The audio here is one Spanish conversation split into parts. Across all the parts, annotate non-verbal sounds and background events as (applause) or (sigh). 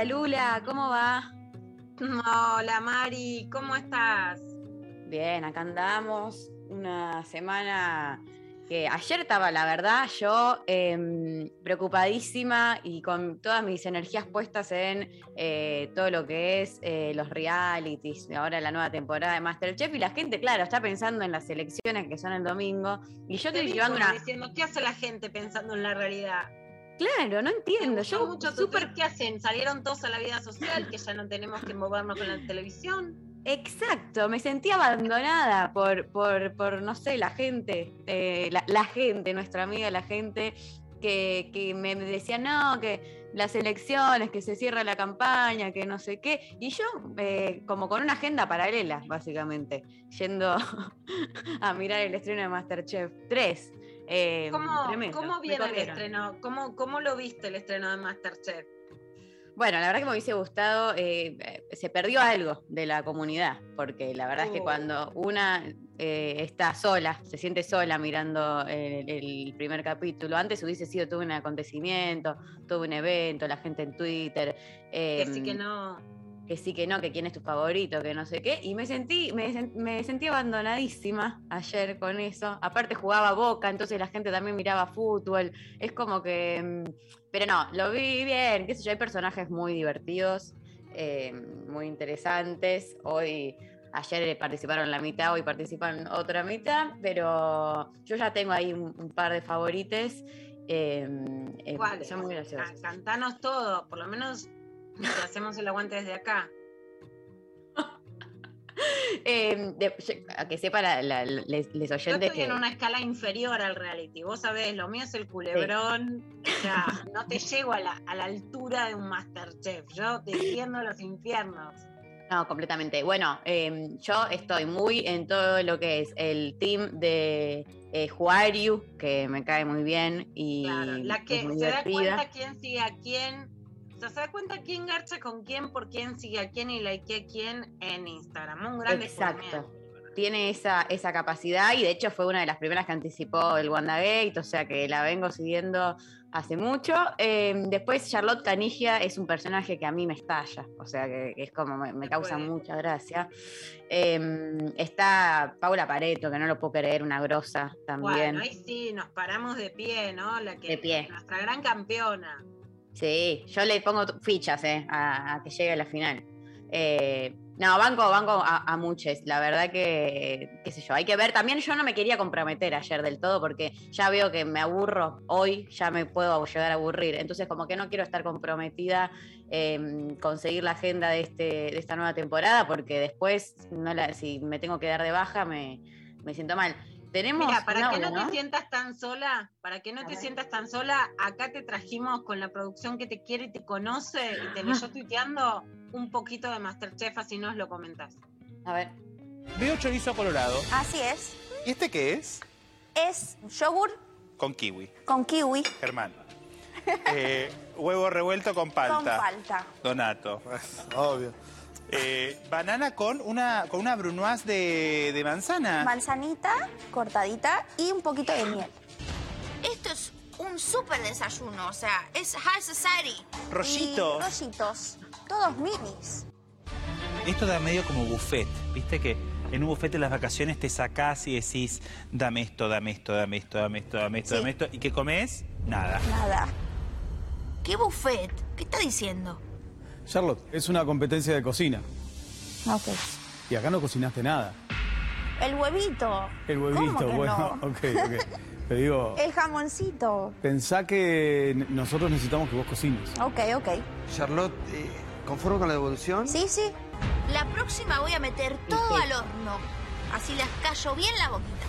Hola Lula, ¿cómo va? Hola Mari, ¿cómo estás? Bien, acá andamos. Una semana que ayer estaba, la verdad, yo em, preocupadísima y con todas mis energías puestas en eh, todo lo que es eh, los realities, ahora la nueva temporada de Masterchef y la gente, claro, está pensando en las elecciones que son el domingo y yo Te estoy llevando una... diciendo, ¿qué hace la gente pensando en la realidad? Claro, no entiendo. Yo mucho tweet, ¿qué hacen? Salieron todos a la vida social, que ya no tenemos que movernos con la televisión. Exacto, me sentí abandonada por, por, por no sé, la gente, eh, la, la gente, nuestra amiga, la gente, que, que me decía, no, que las elecciones, que se cierra la campaña, que no sé qué. Y yo, eh, como con una agenda paralela, básicamente, yendo (laughs) a mirar el estreno de Masterchef 3. Eh, ¿Cómo, tremendo, cómo viene el estreno? ¿Cómo, ¿Cómo lo viste el estreno de Masterchef? Bueno, la verdad que me hubiese gustado, eh, eh, se perdió algo de la comunidad, porque la verdad es que Oh. cuando una eh, está sola, se siente sola mirando el, el primer capítulo, antes hubiese sido todo un acontecimiento, todo un evento, la gente en Twitter, Que sí que em, no. Que sí que no, que quién es tu favorito, que no sé qué, y me sentí, me, me sentí abandonadísima ayer con eso. Aparte jugaba Boca, entonces la gente también miraba fútbol. Es como que, mm, pero no, lo vi bien, qué sé yo, hay personajes muy divertidos, eh, muy interesantes. Hoy, ayer participaron la mitad, hoy participan otra mitad, pero yo ya tengo ahí un, un par de favorites. eh, eh, graciosos. Cantanos todo, por lo menos te hacemos el aguante desde acá. (laughs) Eh, de- yo- a que sepa la- la- la- les, les Yo oyentes estoy que en una escala inferior al reality. Vos sabés, lo mío es el culebrón. O sea, (laughs) no te llego a la, a la altura de un Masterchef. Yo defiendo los infiernos. no completamente bueno eh, yo estoy muy en todo lo que es el team de eh, Juariu que me cae muy bien y Claro, la que se da cuenta quién sigue a quién. Sea, se da cuenta quién garcha con quién, por quién sigue a quién y likea a quién en Instagram. Un gran Exacto. Tiene esa, esa capacidad y de hecho fue una de las primeras que anticipó el WandaGate, o sea que la vengo siguiendo hace mucho. Eh, después Charlotte Canigia es un personaje que a mí me estalla, o sea que, que es como me, causa puede. mucha gracia. Eh, está Paula Pareto, que no lo puedo creer, una grosa también. Bueno, ahí sí, nos paramos de pie, ¿no? La que, De pie. Nuestra gran campeona. Sí, yo le pongo fichas eh, a, que llegue a la final. Eh, no, banco, banco a, a. La verdad que, qué sé yo, hay que ver. También yo no me quería comprometer ayer del todo porque ya veo que me aburro hoy, ya me puedo llegar a aburrir. Entonces, como que no quiero estar comprometida en conseguir la agenda de, este, de esta nueva temporada porque después, no la, si me tengo que dar de baja, me, me siento mal. Tenemos Mira, para que no te sientas tan sola, para que no te sientas tan sola, acá te trajimos con la producción que te quiere y te conoce y te leyó (laughs) tuiteando un poquito de Masterchef, así nos lo comentás. A ver. Veo chorizo colorado. Así es. ¿Y este qué es? Es yogur Con kiwi, con kiwi Germán. Eh, huevo revuelto con palta. con palta. Donato. (laughs) Obvio. Eh, banana con una, con una brunoise de, de manzana. Manzanita cortadita y un poquito de miel. Esto es un súper desayuno, o sea, es High Society. Rollitos. Y rollitos. Todos minis. Esto da medio como buffet, ¿viste? Que en un buffet de las vacaciones te sacás y decís, dame esto, dame esto, dame esto, dame esto, dame esto, Sí. dame esto. ¿Y qué comes? Nada. Nada. ¿Qué buffet? ¿Qué está diciendo? Charlotte, es una competencia de cocina. Ok. Y acá no cocinaste nada. El huevito. El ¿Cómo huevito, que bueno, no? (laughs) ok, ok. Pero digo, El jamoncito. pensá que nosotros necesitamos que vos cocines. Ok, ok. Charlotte, eh, ¿conforme con la devolución? Sí, sí. La próxima voy a meter todo al horno. Así les callo bien la boquita.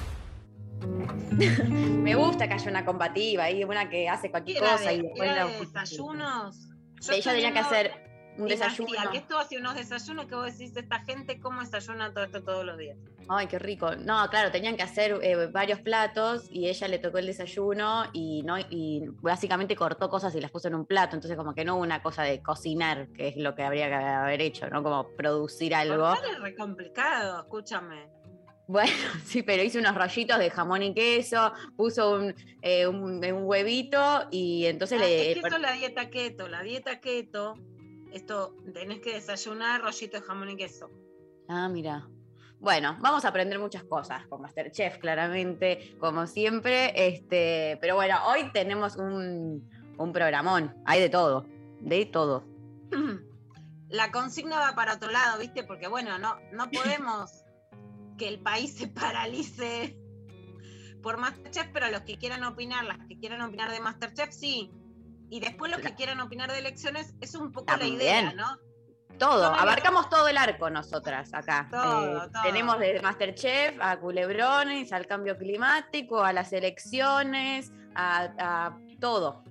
(laughs) Me gusta que haya una combativa ahí, una que hace cualquier cosa de, y después era de desayunos. Yo Ella tenía que hacer un desayuno. que esto hace unos desayunos que vos decís, esta gente cómo desayuna todo esto todos los días. Ay, qué rico. No, claro, tenían que hacer eh, varios platos y ella le tocó el desayuno y no y básicamente cortó cosas y las puso en un plato. Entonces, como que no hubo una cosa de cocinar, que es lo que habría que haber hecho, ¿no? Como producir algo. Es re complicado, escúchame. Bueno, (laughs) sí, pero hizo unos rollitos de jamón y queso, puso un, eh, un, un huevito y entonces Ah, le. es que eso es la dieta keto. La dieta keto, esto tenés que desayunar rollito de jamón y queso. Ah, mira. Bueno, vamos a aprender muchas cosas con Masterchef, claramente, como siempre. Este, pero bueno, hoy tenemos un, un programón. Hay de todo. De todo. (clears throat) La consigna va para otro lado, ¿viste? Porque bueno, no, no podemos (clears throat) que el país se paralice (laughs) por Masterchef, pero los que quieran opinar, las que quieran opinar de Masterchef, sí. Y después los que quieran opinar de elecciones, es un poco la idea. ¿no? Todo. Abarcamos todo el arco nosotras acá. Todo, Eh, todo. Tenemos de Masterchef a culebrones, al cambio climático, a las elecciones, a, a todo,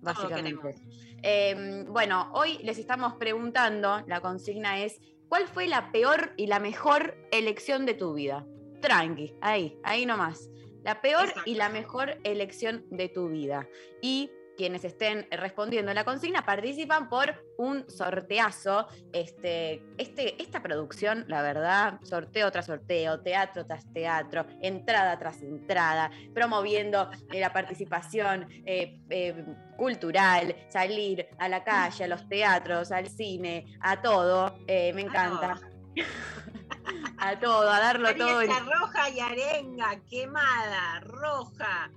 básicamente. Eh, bueno, hoy les estamos preguntando, la consigna es, ¿cuál fue la peor y la mejor elección de tu vida? Tranqui, ahí, ahí nomás. La peor y la mejor elección de tu vida. Y quienes estén respondiendo a la consigna participan por un sorteazo. Este, este, esta producción, la verdad, sorteo tras sorteo, teatro tras teatro, entrada tras entrada, promoviendo eh, la participación eh, eh, cultural, salir a la calle, a los teatros, al cine, a todo. eh, me encanta. (laughs) a todo, a darlo todo. Arieta roja y arenga, quemada, roja.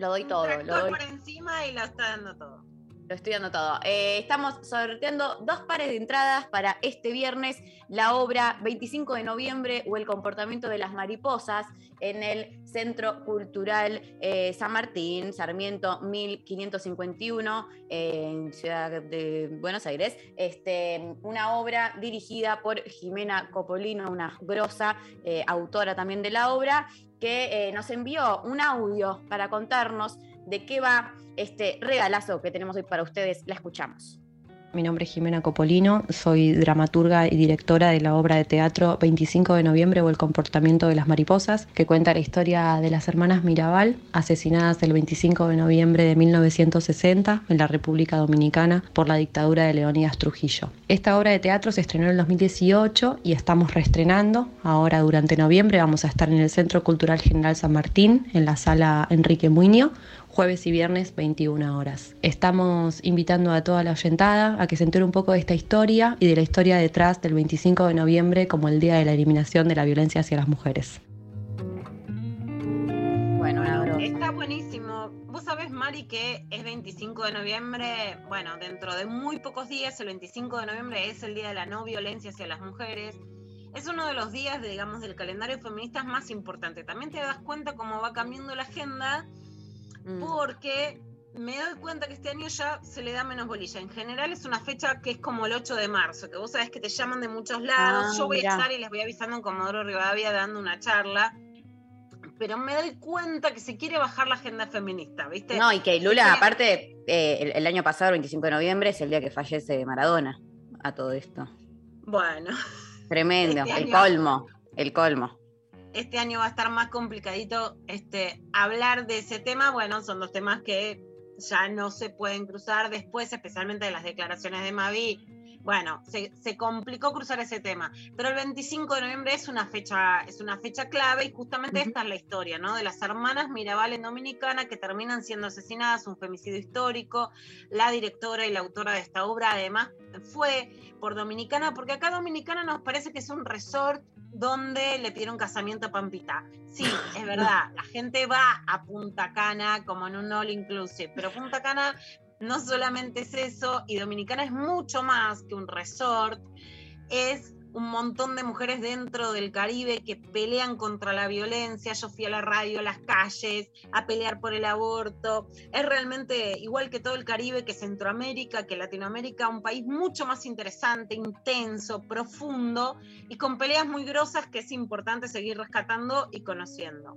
Lo doy todo, lo doy por encima y lo está dando todo. Lo estoy dando todo. Eh, estamos sorteando dos pares de entradas para este viernes, la obra 25 de noviembre o el comportamiento de las mariposas en el Centro Cultural eh, San Martín, Sarmiento 1551, eh, en Ciudad de Buenos Aires. Este, una obra dirigida por Jimena Copolino, una grosa eh, autora también de la obra, que eh, nos envió un audio para contarnos de qué va este regalazo que tenemos hoy para ustedes. La escuchamos. Mi nombre es Jimena Copolino, soy dramaturga y directora de la obra de teatro 25 de noviembre o El comportamiento de las mariposas, que cuenta la historia de las hermanas Mirabal, asesinadas el 25 de noviembre de 1960 en la República Dominicana por la dictadura de Leonidas Trujillo. Esta obra de teatro se estrenó en el 2018 y estamos reestrenando. Ahora durante noviembre vamos a estar en el Centro Cultural General San Martín, en la sala Enrique Muñoz, jueves y viernes 21 horas. Estamos invitando a toda la oyentada a que se entere un poco de esta historia y de la historia detrás del 25 de noviembre como el Día de la Eliminación de la Violencia hacia las Mujeres. Bueno, una. Está buenísimo. Vos sabés, Mari, que es 25 de noviembre, bueno, dentro de muy pocos días, el 25 de noviembre es el Día de la No Violencia hacia las Mujeres. Es uno de los días, digamos, del calendario feminista más importante. También te das cuenta cómo va cambiando la agenda, Mm. porque me doy cuenta que este año ya se le da menos bolilla. En general es una fecha que es como el 8 de marzo, que vos sabés que te llaman de muchos lados. Ah, Yo voy mirá. a estar y les voy avisando en Comodoro Rivadavia dando una charla. Pero me doy cuenta que se quiere bajar la agenda feminista, ¿viste? No, y que Lula, aparte, eh, el, el año pasado, el 25 de noviembre, es el día que fallece Maradona a todo esto. Bueno, Tremendo, Este el año- colmo, el colmo. Este año va a estar más complicadito este, hablar de ese tema. Bueno, son dos temas que ya no se pueden cruzar después, especialmente de las declaraciones de Mavi. Bueno, se, se complicó cruzar ese tema. Pero el 25 de noviembre es una fecha, es una fecha clave y justamente esta es la historia, ¿no? De las hermanas Mirabal en Dominicana que terminan siendo asesinadas, un femicidio histórico. La directora y la autora de esta obra además fue por Dominicana, porque acá Dominicana nos parece que es un resort donde le pidieron casamiento a Pampita. Sí, es verdad, la gente va a Punta Cana como en un all inclusive, pero Punta Cana no solamente es eso, y Dominicana es mucho más que un resort, es un montón de mujeres dentro del Caribe que pelean contra la violencia. Yo fui a la radio, a las calles, a pelear por el aborto. Es realmente, igual que todo el Caribe, que Centroamérica, que Latinoamérica, un país mucho más interesante, intenso, profundo y con peleas muy grosas que es importante seguir rescatando y conociendo.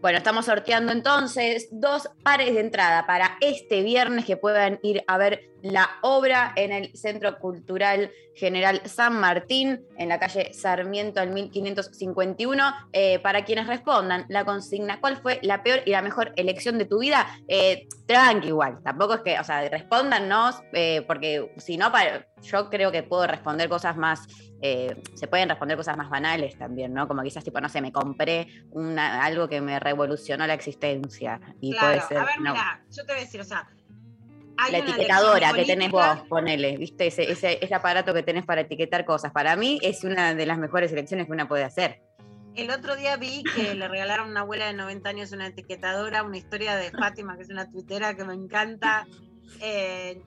Bueno, estamos sorteando entonces dos pares de entrada para este viernes que puedan ir a ver la obra en el Centro Cultural General San Martín, en la calle Sarmiento al 1551. Eh, para quienes respondan la consigna, ¿cuál fue la peor y la mejor elección de tu vida? Eh, tranqui igual, tampoco es que, o sea, respóndannos, eh, porque si no, para- yo creo que puedo responder cosas más, eh, se pueden responder cosas más banales también, ¿no? Como quizás, tipo, no sé, me compré una- algo que me revolucionó la existencia. Y claro, puede ser. a ver, no. mira, yo te voy a decir, o sea, la etiquetadora que tenés vos, ponele, ¿viste? Ese, ese, ese aparato que tenés para etiquetar cosas. Para mí es una de las mejores elecciones que una puede hacer. El otro día vi que le regalaron a una abuela de 90 años una etiquetadora, una historia de Fátima, que es una tuitera que me encanta. eh,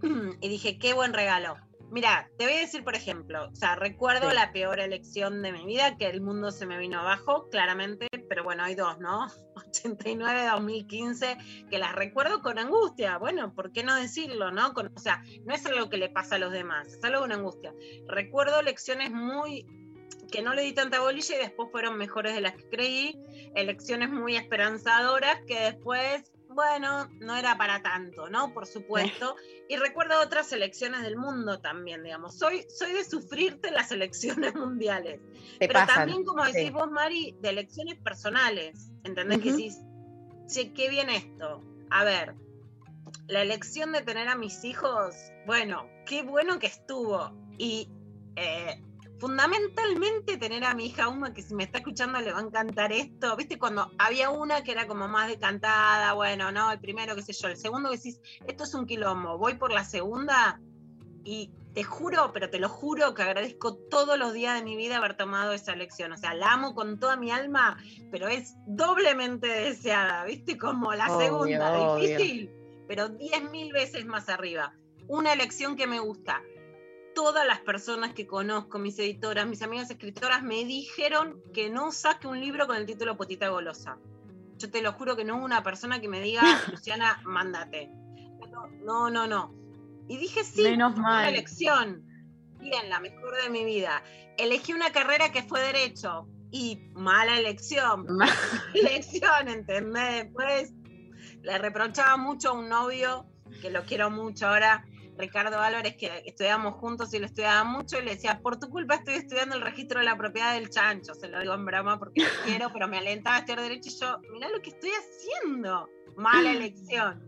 (clears throat) y dije, qué buen regalo. Mira, te voy a decir, por ejemplo, o sea, recuerdo Sí. la peor elección de mi vida, que el mundo se me vino abajo, claramente, pero bueno, hay dos, ¿no? (laughs) 89, 2015, que las recuerdo con angustia. Bueno, ¿por qué no decirlo, no? Con- o sea, no es algo que le pasa a los demás, es algo con angustia. Recuerdo elecciones muy que no le di tanta bolilla y después fueron mejores de las que creí, elecciones muy esperanzadoras que después, bueno, no era para tanto, ¿no? Por supuesto. (laughs) Y recuerdo otras elecciones del mundo también, digamos. Soy, soy de sufrirte las elecciones (laughs) mundiales. Te Pero pasan, también, como decís sí. vos, Mari, de elecciones personales. ¿Entendés que decís, che, qué bien esto? A ver, la elección de tener a mis hijos, bueno, qué bueno que estuvo. Y eh, fundamentalmente tener a mi hija Uma, que si me está escuchando le va a encantar esto. ¿Viste? Cuando había una que era como más decantada, bueno, no, el primero, qué sé yo, el segundo que decís, esto es un quilombo, voy por la segunda y te juro, pero te lo juro que agradezco todos los días de mi vida haber tomado esa elección. O sea, la amo con toda mi alma, pero es doblemente deseada, ¿viste? Como la Obvio, segunda, obvio. difícil, pero diez mil veces más arriba. Una elección que me gusta. Todas las personas que conozco, mis editoras, mis amigas escritoras, me dijeron que no saque un libro con el título Potita Golosa. Yo te lo juro que no hubo una persona que me diga, (laughs) Luciana, mándate. No, no, no. no. Y dije, sí, Menos una elección. Bien, la mejor de mi vida. Elegí una carrera que fue derecho. Y mala elección. (laughs) Ma- elección, ¿entendés? Después le reprochaba mucho a un novio, que lo quiero mucho ahora, Ricardo Álvarez, que estudiamos juntos y lo estudiaba mucho, y le decía, por tu culpa estoy estudiando el registro de la propiedad del chancho. Se lo digo en broma porque lo (laughs) quiero, pero me alentaba a estudiar derecho y yo, mirá lo que estoy haciendo. Mala elección.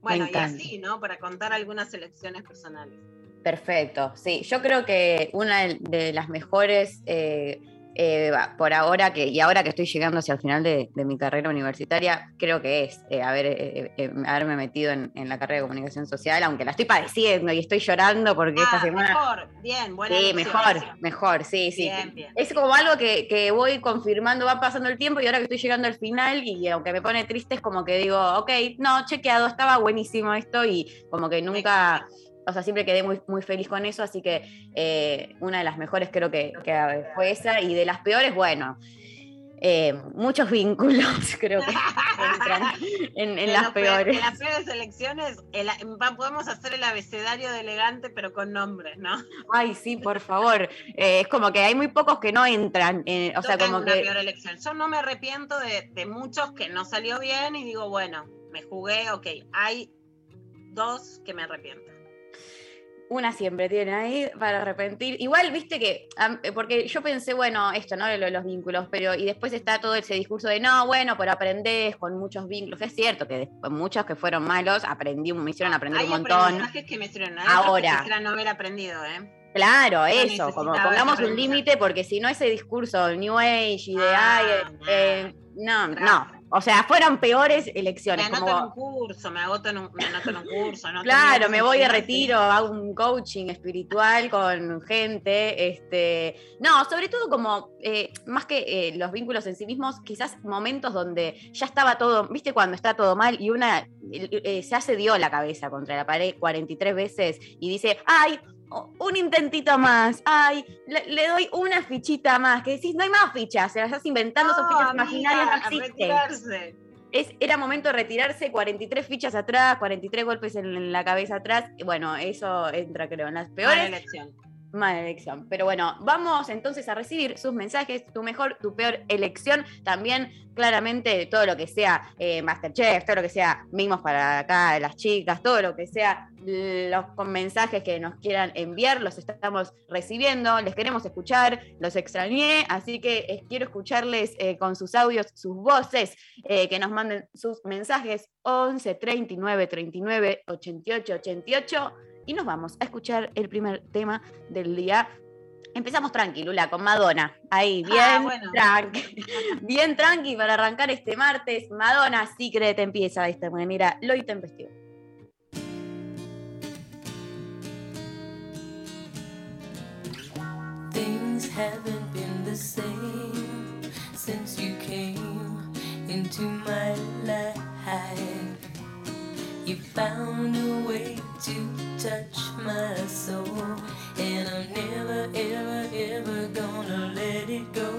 Bueno, y así, ¿no? Para contar algunas elecciones personales. Perfecto, sí. Yo creo que una de- de las mejores, eh, eh, por ahora, que, y ahora que estoy llegando hacia el final de, de mi carrera universitaria, creo que es eh, haber, eh, eh, haberme metido en, en la carrera de comunicación social, aunque la estoy padeciendo y estoy llorando porque esta Ah, semana... mejor, bien, buena Sí, elección. mejor, mejor, sí, sí. Bien, bien. Es como algo que, que voy confirmando, va pasando el tiempo y ahora que estoy llegando al final y aunque me pone triste es como que digo, ok, no, chequeado, estaba buenísimo esto y como que nunca, o sea, siempre quedé muy, muy feliz con eso, así que eh, una de las mejores creo que, que fue esa y de las peores, bueno, eh, muchos vínculos (laughs) creo que entran en, en las peores. De las peores elecciones, el- podemos hacer el abecedario de elegante, pero con nombres, ¿no? Ay, sí, por favor. Eh, es como que hay muy pocos que no entran, o Yo sea, como una que... peor elección. Yo no me arrepiento de, de muchos que no salió bien y digo, bueno, me jugué, ok. Hay dos que me arrepiento. Una siempre tiene ahí para arrepentir. Igual, viste que, eh, porque yo pensé, bueno, esto, ¿no? Lo de los vínculos, pero y después está todo ese discurso de, no, bueno, pero aprendés con muchos vínculos. Es cierto que después, muchos que fueron malos, aprendí, me hicieron aprender Hay un montón. aprendizajes que me hicieron. Hay otros que Ahora. quisiera no haber aprendido, ¿eh? Claro, eso, como pongamos un límite, porque si no ese discurso New Age y de, Ah, ay, eh, eh, no, no. O sea, fueron peores Me elecciones. anoto como- en un curso, me agoto en un, me anoto en un curso. anoto Claro, me voy de retiro, hago un coaching espiritual con gente. Este, no, sobre todo como, eh, más que eh, los vínculos en sí mismos, quizás momentos donde ya estaba todo, viste cuando está todo mal y una eh, se hace dio la cabeza contra la pared 43 veces y dice, ay, un intentito más. Ay, le, le doy una fichita más. Que decís, no hay más fichas, se las estás inventando, son No, fichas amiga, imaginarias, no existen. Es, era momento de retirarse, 43 fichas atrás, 43 golpes en, en la cabeza atrás. y Bueno, eso entra, creo, en las Mala peores. elección. Mala elección. Pero bueno, vamos entonces a recibir sus mensajes, tu mejor, tu peor elección. También, claramente, todo lo que sea eh, Masterchef, todo lo que sea Mimos para acá, las chicas, todo lo que sea los mensajes que nos quieran enviar, los estamos recibiendo, les queremos escuchar, los extrañé, así que eh, quiero escucharles eh, con sus audios, sus voces, que nos manden sus mensajes 11 39 39 88 88 y nos vamos a escuchar el primer tema del día. Empezamos tranqui, Lula, con Madonna. Ahí, bien Ah, bueno. tranqui. (laughs) Bien tranqui para arrancar este martes. Madonna Secret empieza de esta manera. Lo intempestivo. Things haven't been the same since you came into my life. You found a way to touch my soul, and I'm never, ever, ever gonna let it go.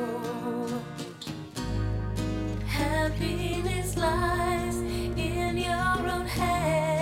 Happiness lies in your own hand.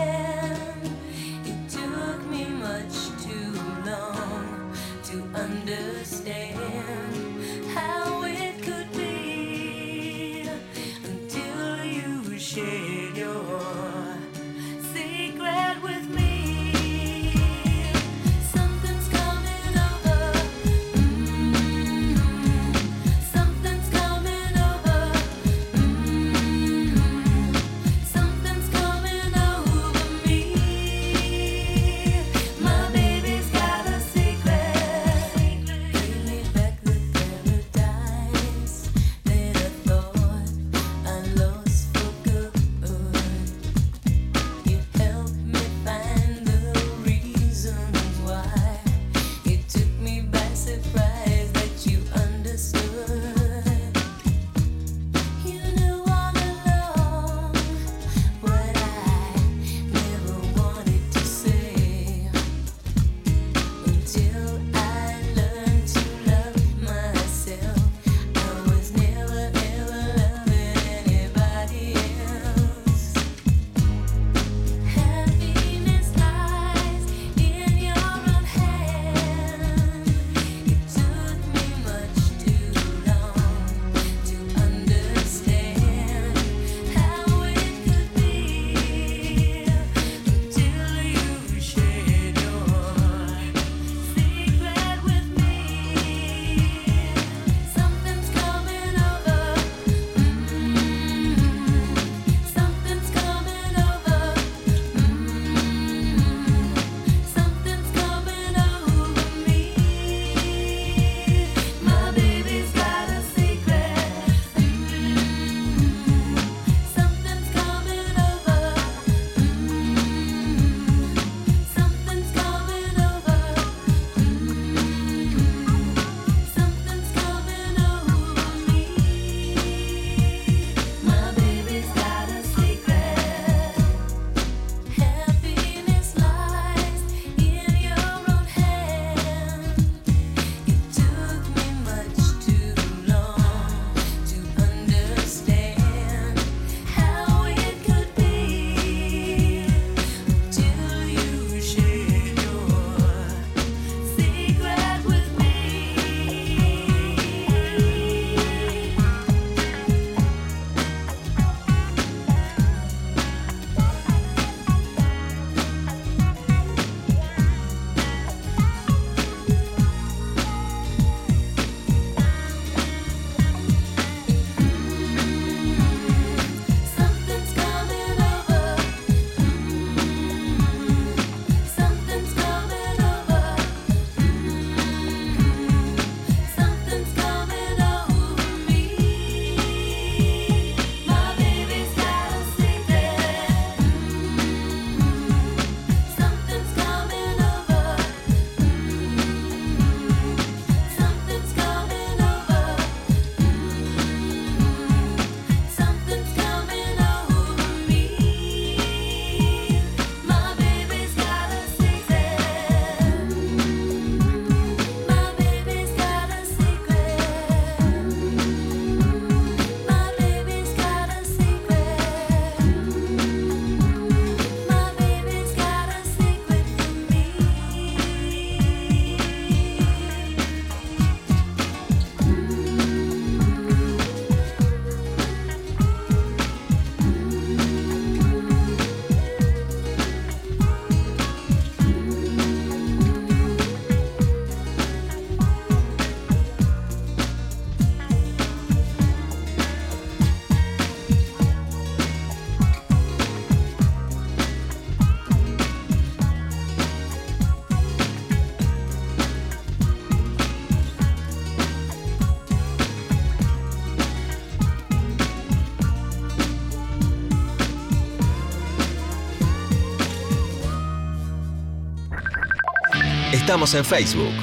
Estamos en Facebook.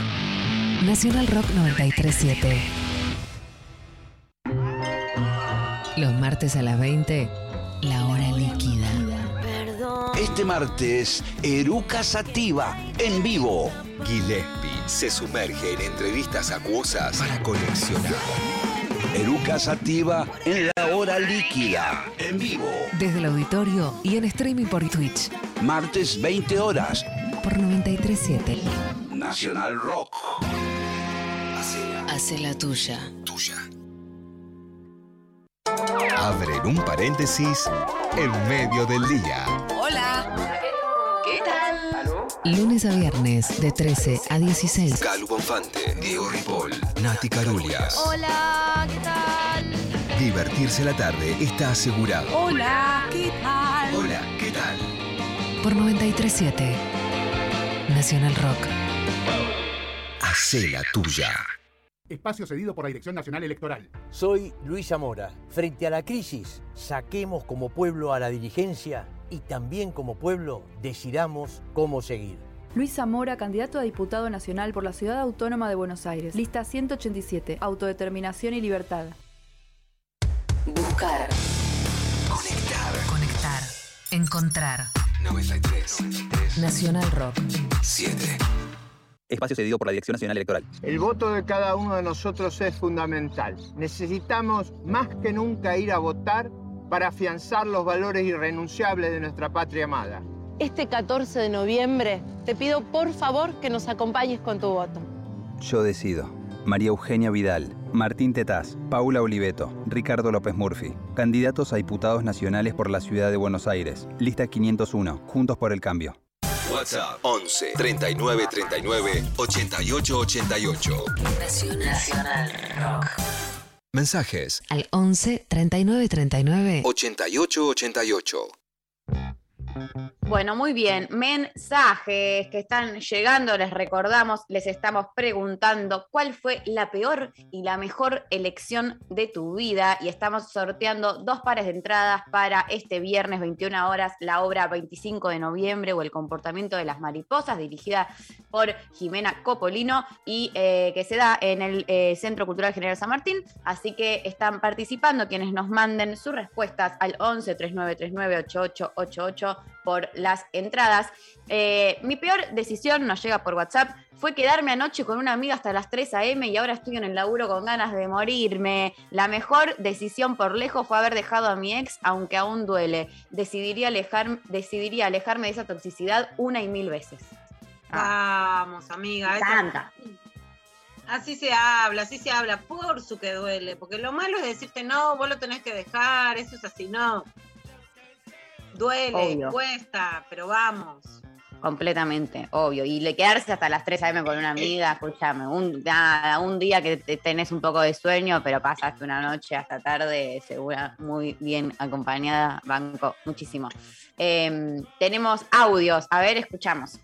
Nacional Rock 937. Los martes a las 20, la hora líquida. Este martes, Eruca Sativa, en vivo. Gillespie se sumerge en entrevistas acuosas para coleccionar. Eruca Sativa en la hora líquida, en vivo. Desde el auditorio y en streaming por Twitch. Martes 20 horas, Por 937. Nacional Rock. Hace la tuya. Tuya. Abren un paréntesis en medio del día. Hola. ¿Qué tal? Lunes a viernes de 13 a 16. Calu Bonfante, Diego Ripoll, Nati Carulias. Hola, ¿qué tal? Divertirse la tarde está asegurado. Hola, ¿qué tal? Hola, ¿qué tal? Por 937. Nacional Rock. Hacé la tuya. Espacio cedido por la Dirección Nacional Electoral. Soy Luis Zamora. Frente a la crisis, saquemos como pueblo a la dirigencia y también como pueblo decidamos cómo seguir. Luis Zamora, candidato a diputado nacional por la Ciudad Autónoma de Buenos Aires. Lista 187, Autodeterminación y Libertad. Buscar. Conectar. Conectar. Encontrar. 93. Nacional Rock. 7. Espacio cedido por la Dirección Nacional Electoral. El voto de cada uno de nosotros es fundamental. Necesitamos más que nunca ir a votar para afianzar los valores irrenunciables de nuestra patria amada. Este 14 de noviembre te pido por favor que nos acompañes con tu voto. Yo decido. María Eugenia Vidal, Martín Tetaz, Paula Oliveto, Ricardo López Murphy. Candidatos a diputados nacionales por la ciudad de Buenos Aires. Lista 501. Juntos por el cambio. WhatsApp 11 39 39 88 88. Nacional Rock. Mensajes Al 11 39 39 88 88. Bueno, muy bien. Mensajes que están llegando, les recordamos, les estamos preguntando cuál fue la peor y la mejor elección de tu vida y estamos sorteando dos pares de entradas para este viernes 21 horas, la obra 25 de noviembre o el comportamiento de las mariposas, dirigida por Jimena Copolino y eh, que se da en el eh, Centro Cultural General San Martín. Así que están participando quienes nos manden sus respuestas al 11 3939 8888 por las entradas. Eh, mi peor decisión nos llega por WhatsApp. Fue quedarme anoche con una amiga hasta las 3 a.m. y ahora estoy en el laburo con ganas de morirme. La mejor decisión por lejos fue haber dejado a mi ex, aunque aún duele. Decidiría, alejar, decidiría alejarme de esa toxicidad una y mil veces. Vamos, amiga. Encanta. Así se habla, así se habla, por su que duele. Porque lo malo es decirte, no, vos lo tenés que dejar, eso es así, no. Duele, Obvio. cuesta, pero vamos. Completamente, obvio. Y le quedarse hasta las 3 a.m. con una amiga, escúchame, un, nada, un día que te- tenés un poco de sueño, pero pasaste una noche hasta tarde, segura, muy bien acompañada, banco, muchísimo. Em, tenemos audios, a ver, escuchamos.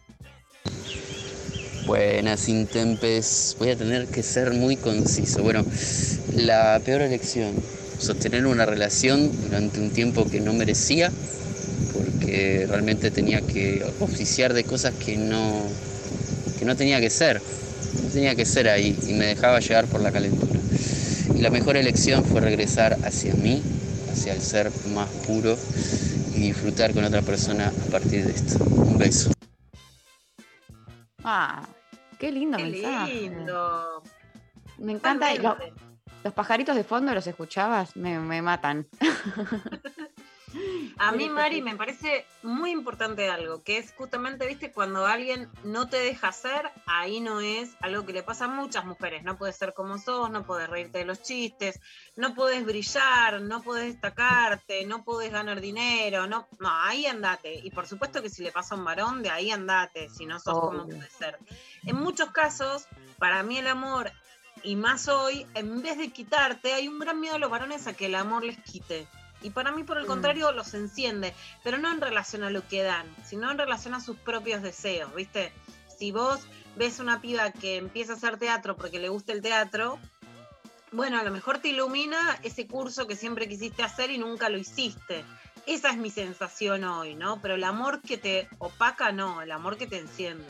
Buenas, Intempes. Voy a tener que ser muy conciso. Bueno, la peor elección, sostener una relación durante un tiempo que no merecía, porque realmente tenía que oficiar de cosas que no, que no tenía que ser. No tenía que ser ahí y me dejaba llegar por la calentura. Y la mejor elección fue regresar hacia mí, hacia el ser más puro y disfrutar con otra persona a partir de esto. Un beso. Ah, qué lindo Qué mensaje. lindo. Me encanta. y lo- Totalmente. los pajaritos de fondo, ¿los escuchabas? Me, me matan. (laughs) A mí, Mari, me parece muy importante algo, que es justamente, viste, cuando alguien no te deja hacer, ahí no es algo que le pasa a muchas mujeres. No puedes ser como sos, no puedes reírte de los chistes, no puedes brillar, no puedes destacarte, no puedes ganar dinero, no, no, ahí andate. Y por supuesto que si le pasa a un varón, de ahí andate, si no sos como Obvio. puede ser. En muchos casos, para mí el amor, y más hoy, en vez de quitarte, hay un gran miedo a los varones a que el amor les quite. Y para mí, por el Mm. contrario, los enciende, pero no en relación a lo que dan, sino en relación a sus propios deseos, ¿viste? Si vos ves una piba que empieza a hacer teatro porque le gusta el teatro, bueno, a lo mejor te ilumina ese curso que siempre quisiste hacer y nunca lo hiciste. Esa es mi sensación hoy, ¿no? Pero el amor que te opaca, no, el amor que te enciende.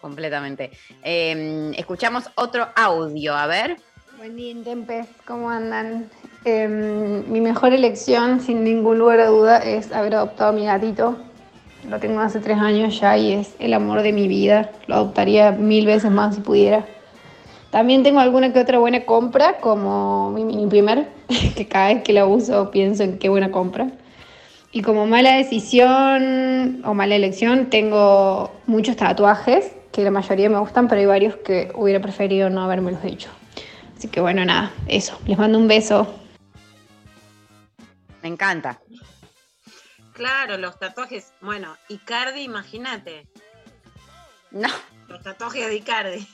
completamente. Eh, escuchamos otro audio, a ver. Buen día, Intempes, ¿cómo andan? Em, mi mejor elección, sin ningún lugar a duda, es haber adoptado a mi gatito. Lo tengo hace tres años ya y es el amor de mi vida. Lo adoptaría mil veces más si pudiera. También tengo alguna que otra buena compra, como mi mini primer, (laughs) que cada vez que la uso pienso en qué buena compra. Y como mala decisión o mala elección, tengo muchos tatuajes, que la mayoría me gustan, pero hay varios que hubiera preferido no habérmelos hecho. Así que bueno, nada, eso. Les mando un beso. Me encanta. Claro, los tatuajes. Bueno, Icardi, imagínate. No. Los tatuajes de Icardi.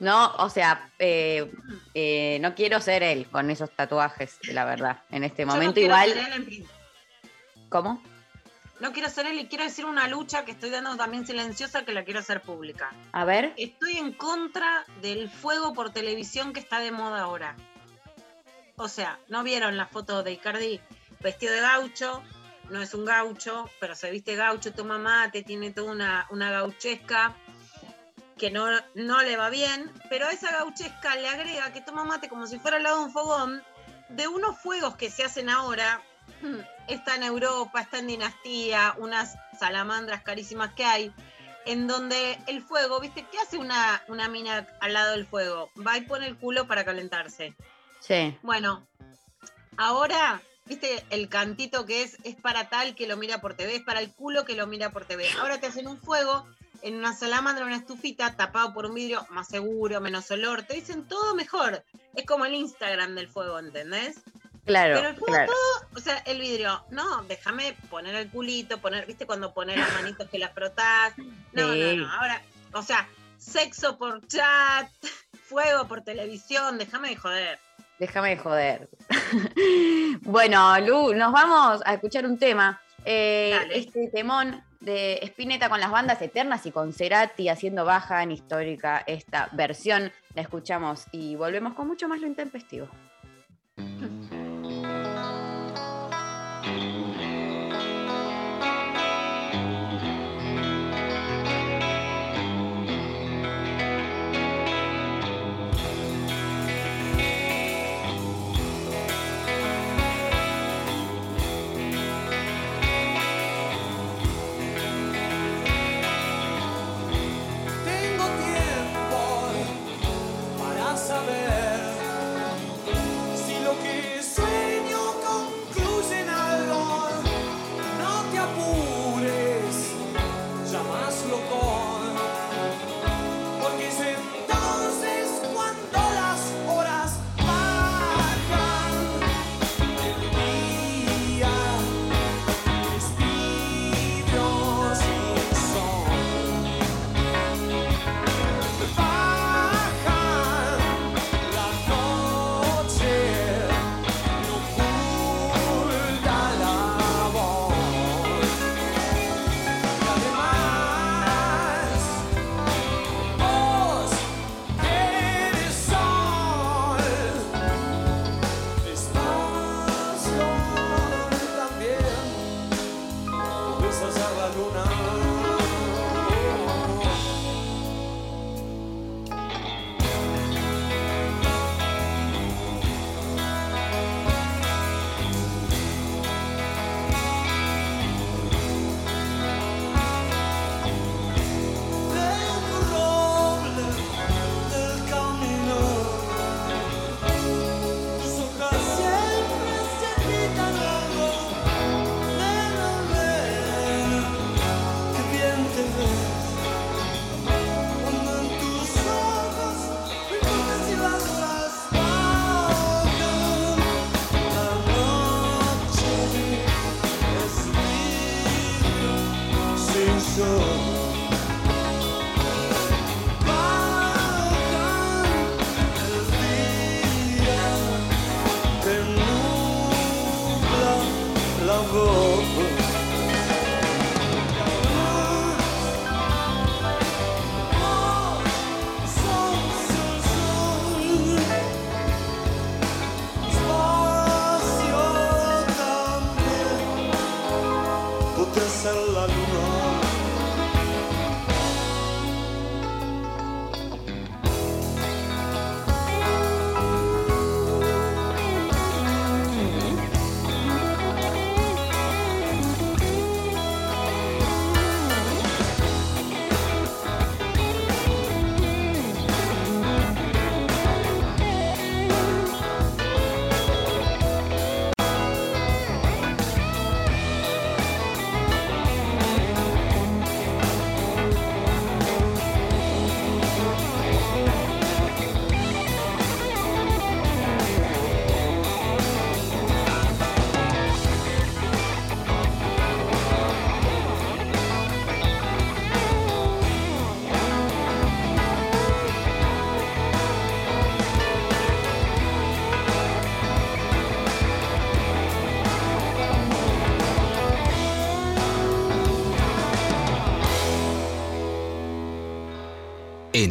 No, o sea, eh, eh, no quiero ser él con esos tatuajes, la verdad. En este Yo momento igual. en ¿Cómo? No quiero ser él y quiero decir una lucha que estoy dando también silenciosa que la quiero hacer pública. A ver. Estoy en contra del fuego por televisión que está de moda ahora. O sea, ¿no vieron la foto de Icardi vestido de gaucho? No es un gaucho, pero se viste gaucho, toma mate, tiene toda una, una gauchesca que no, no le va bien, pero a esa gauchesca le agrega que toma mate como si fuera al lado de un fogón de unos fuegos que se hacen ahora. (clears throat) Está en Europa, está en Dinastía, unas salamandras carísimas que hay, en donde el fuego, ¿viste? ¿Qué hace una, una mina al lado del fuego? Va y pone el culo para calentarse. Sí. Bueno, ahora, ¿viste el cantito que es? Es para tal que lo mira por TV, es para el culo que lo mira por TV. Ahora te hacen un fuego en una salamandra, una estufita, tapado por un vidrio más seguro, menos olor. Te dicen todo mejor. Es como el Instagram del fuego, ¿entendés? Claro, Pero el fuego claro. todo, o sea, el vidrio, no, déjame poner el culito, poner, ¿viste cuando pones las manitos que las frotás? No, Sí. no, no. Ahora, o sea, sexo por chat, (laughs) fuego por televisión, déjame de joder. Déjame de joder. (laughs) bueno, Lu, nos vamos a escuchar un tema. Eh, este temón de Spinetta con las bandas eternas y con Cerati haciendo baja en histórica esta versión. La escuchamos y volvemos con mucho más lo intempestivo.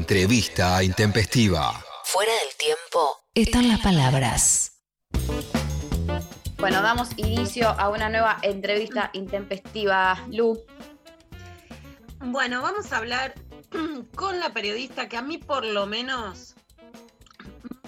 Entrevista intempestiva. Fuera del tiempo están las palabras. Bueno, damos inicio a una nueva entrevista intempestiva. Lu. Bueno, vamos a hablar (clears throat) con la periodista que a mí por lo menos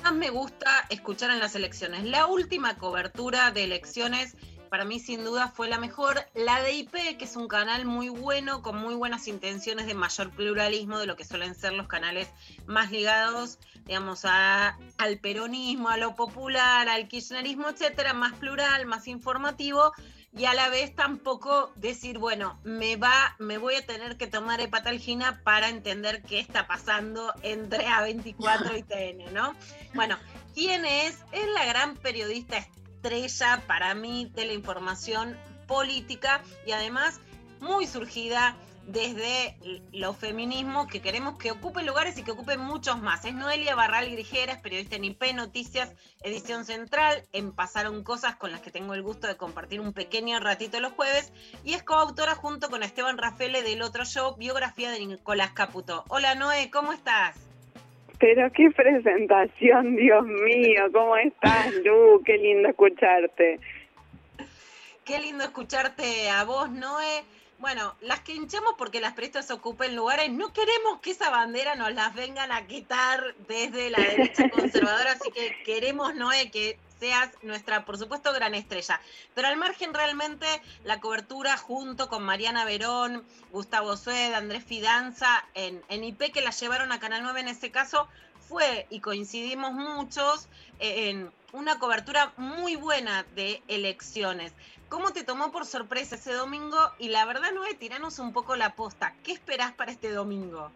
más me gusta escuchar en las elecciones. La última cobertura de elecciones para mí sin duda fue la mejor. La de IP, que es un canal muy bueno, con muy buenas intenciones de mayor pluralismo de lo que suelen ser los canales más ligados, digamos, a, al peronismo, a lo popular, al kirchnerismo, etcétera, más plural, más informativo. Y a la vez tampoco decir, bueno, me va, me voy a tener que tomar hepatalgina para entender qué está pasando entre A24 y TN, ¿no? Bueno, ¿quién es? Es la gran periodista estrella para mí de la información política y además muy surgida desde los feminismos que queremos que ocupen lugares y que ocupen muchos más. Es Noelia Barral Grijeras, periodista en IP Noticias, edición central, en Pasaron Cosas con las que tengo el gusto de compartir un pequeño ratito los jueves, y es coautora junto con Esteban Rafele del otro show, biografía de Nicolás Caputo. Hola Noé, ¿cómo estás? Pero qué presentación, Dios mío, ¿cómo estás, Lu? Qué lindo escucharte. Qué lindo escucharte a vos, Noé. Bueno, las que hinchamos porque las prestas ocupen lugares, no queremos que esa bandera nos las vengan a quitar desde la derecha conservadora, así que queremos, Noé, que seas nuestra, por supuesto, gran estrella. Pero al margen realmente la cobertura junto con Mariana Verón, Gustavo Sued, Andrés Fidanza en, en IP que la llevaron a Canal 9 en ese caso, fue, y coincidimos muchos, en una cobertura muy buena de elecciones. ¿Cómo te tomó por sorpresa ese domingo? Y la verdad, Noé, tiranos un poco la posta. ¿Qué esperás para este domingo?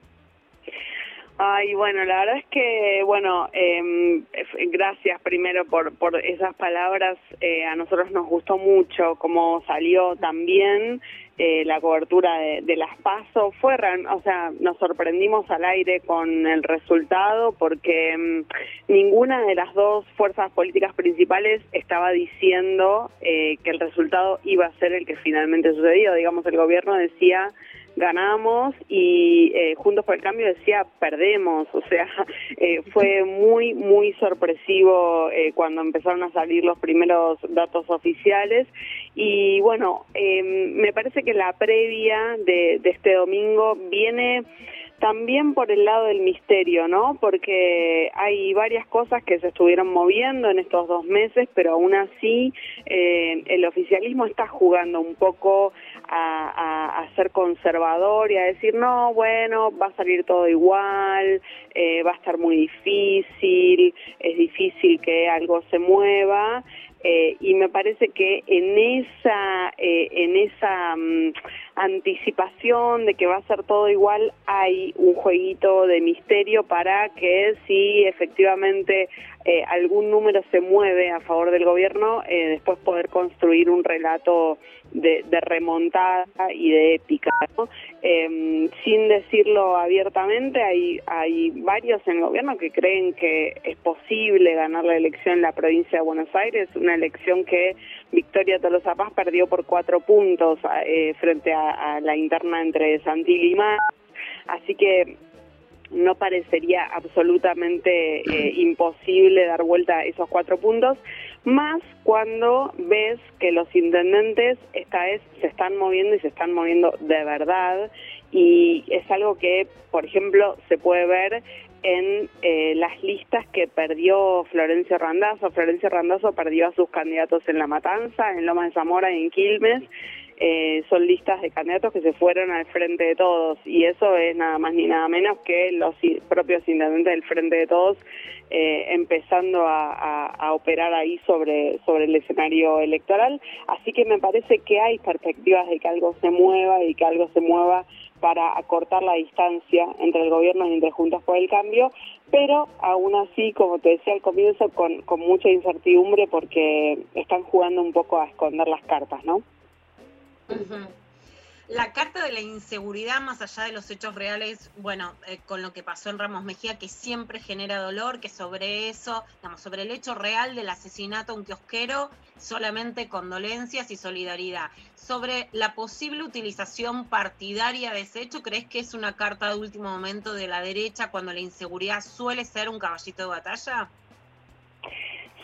Ay, bueno, la verdad es que, bueno, eh, gracias primero por, por esas palabras. Eh, a nosotros nos gustó mucho cómo salió también eh, la cobertura de, las PASO. Fue, o sea, nos sorprendimos al aire con el resultado porque mm, ninguna de las dos fuerzas políticas principales estaba diciendo eh, que el resultado iba a ser el que finalmente sucedió. Digamos, el gobierno decía ganamos y eh, Juntos por el Cambio decía perdemos, o sea, (laughs) eh, fue muy, muy sorpresivo eh, cuando empezaron a salir los primeros datos oficiales. Y bueno, em, me parece que la previa de, de este domingo viene también por el lado del misterio, ¿no? Porque hay varias cosas que se estuvieron moviendo en estos dos meses, pero aún así eh, el oficialismo está jugando un poco a, ser conservador y a decir, no, bueno, va a salir todo igual, eh, va a estar muy difícil, es difícil que algo se mueva. Eh, y me parece que en esa eh, en esa mm, anticipación de que va a ser todo igual hay un jueguito de misterio para que si efectivamente eh, algún número se mueve a favor del gobierno después poder construir un relato de, de remontada y de épica em, sin decirlo abiertamente hay hay varios en el gobierno que creen que es posible ganar la elección en la provincia de Buenos Aires una elección que Victoria Tolosa Paz perdió por cuatro puntos eh, frente a, a, la interna entre Santilli y Más. Así que no parecería absolutamente eh, (clears throat) imposible dar vuelta a esos cuatro puntos, más cuando ves que los intendentes esta vez se están moviendo y se están moviendo de verdad y es algo que, por ejemplo, se puede ver en eh, las listas que perdió Florencio Randazzo. Florencio Randazzo perdió a sus candidatos en La Matanza, en Loma de Zamora y en Quilmes. Eh, son listas de candidatos que se fueron al frente de todos y eso es nada más ni nada menos que los propios intendentes del frente de todos eh, empezando a, operar ahí sobre, sobre el escenario electoral. Así que me parece que hay perspectivas de que algo se mueva y que algo se mueva para acortar la distancia entre el gobierno y entre Juntos por el Cambio, pero aún así, como te decía al comienzo, con mucha incertidumbre porque están jugando un poco a esconder las cartas, ¿no? La carta de la inseguridad, más allá de los hechos reales, bueno, eh, con lo que pasó en Ramos Mejía, que siempre genera dolor, que sobre eso, digamos, sobre el hecho real del asesinato a un kiosquero, solamente condolencias y solidaridad. Sobre la posible utilización partidaria de ese hecho, ¿crees que es una carta de último momento de la derecha cuando la inseguridad suele ser un caballito de batalla?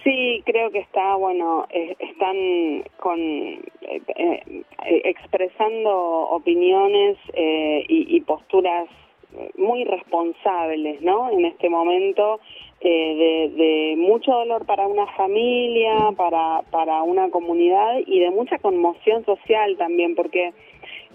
Sí, creo que está, bueno, eh, están con eh, eh, expresando opiniones eh, y, y posturas muy responsables, ¿no? En este momento de, de mucho dolor para una familia, para para una comunidad y de mucha conmoción social también, porque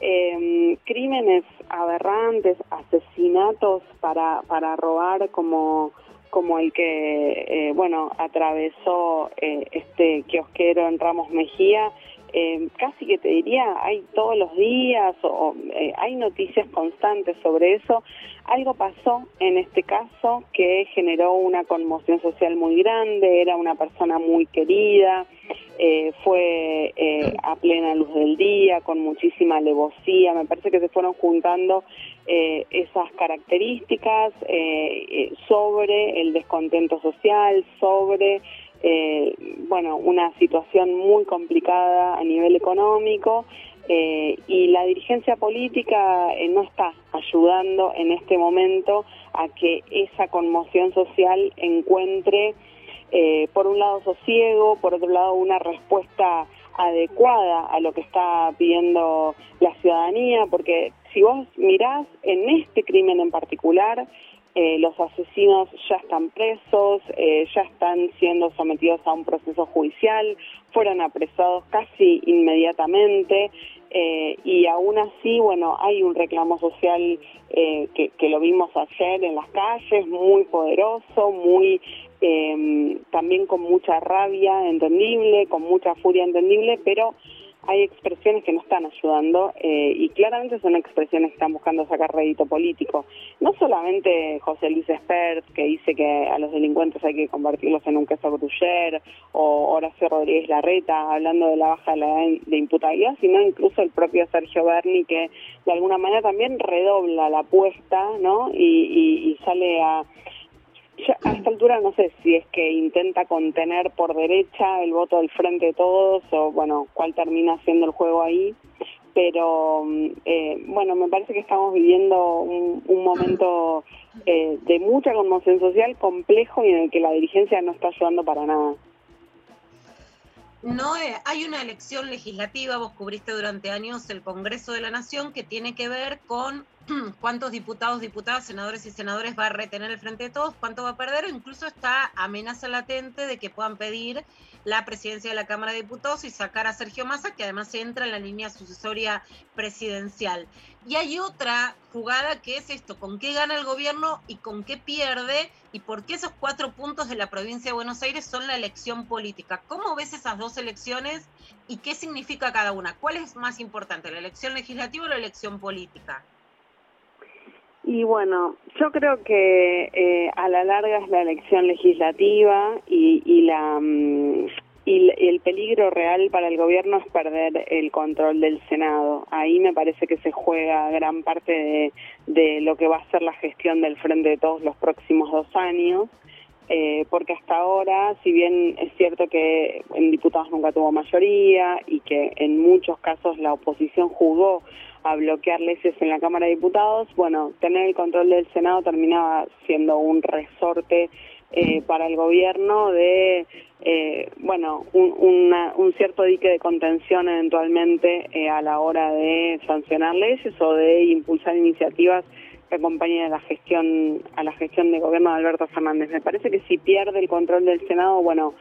eh, crímenes aberrantes, asesinatos para para robar como como el que, eh, bueno, atravesó eh, este kiosquero en Ramos Mejía, eh, casi que te diría, hay todos los días o eh, hay noticias constantes sobre eso. Algo pasó en este caso que generó una conmoción social muy grande, era una persona muy querida, eh, fue eh, a plena luz del día, con muchísima alevosía, me parece que se fueron juntando eh, esas características eh, eh, sobre el descontento social, sobre eh, bueno, una situación muy complicada a nivel económico eh, y la dirigencia política no está ayudando en este momento a que esa conmoción social encuentre, por un lado, sosiego, por otro lado, una respuesta adecuada a lo que está pidiendo la ciudadanía, porque si vos mirás en este crimen en particular, eh, los asesinos ya están presos, eh, ya están siendo sometidos a un proceso judicial, fueron apresados casi inmediatamente eh, y aún así, bueno, hay un reclamo social eh, que, que lo vimos ayer en las calles, muy poderoso, muy también con mucha rabia entendible, con mucha furia entendible, pero hay expresiones que no están ayudando eh, y claramente son expresiones que están buscando sacar rédito político. No solamente José Luis Espert, que dice que a los delincuentes hay que convertirlos en un queso gruyer, o Horacio Rodríguez Larreta hablando de la baja de la edad de imputabilidad, sino incluso el propio Sergio Berni, que de alguna manera también redobla la apuesta ¿no? y, y, y sale a ya a esta altura no sé si es que intenta contener por derecha el voto del frente de todos o bueno, cuál termina siendo el juego ahí, pero eh, bueno, me parece que estamos viviendo un, un momento eh, de mucha conmoción social complejo y en el que la dirigencia no está ayudando para nada. No, eh, hay una elección legislativa, vos cubriste durante años el Congreso de la Nación, que tiene que ver con (clears throat) cuántos diputados, diputadas, senadores y senadores va a retener el frente de todos, cuánto va a perder, o incluso está amenaza latente de que puedan pedir la presidencia de la Cámara de Diputados y sacar a Sergio Massa, que además entra en la línea sucesoria presidencial. Y hay otra jugada que es esto, con qué gana el gobierno y con qué pierde, y por qué esos cuatro puntos de la provincia de Buenos Aires son la elección política. ¿Cómo ves esas dos elecciones y qué significa cada una? ¿Cuál es más importante, la elección legislativa o la elección política? Y bueno, yo creo que eh, a la larga es la elección legislativa y, y la mm, y el peligro real para el gobierno es perder el control del Senado. Ahí me parece que se juega gran parte de, lo que va a ser la gestión del Frente de Todos los próximos dos años. Eh, porque hasta ahora, si bien es cierto que en diputados nunca tuvo mayoría y que en muchos casos la oposición jugó a bloquear leyes en la Cámara de Diputados, bueno, tener el control del Senado terminaba siendo un resorte eh, para el gobierno de, eh, bueno, un, una, un cierto dique de contención eventualmente eh, a la hora de sancionar leyes o de impulsar iniciativas que acompañen a la gestión a la gestión de gobierno de Alberto Fernández. Me parece que si pierde el control del Senado, bueno,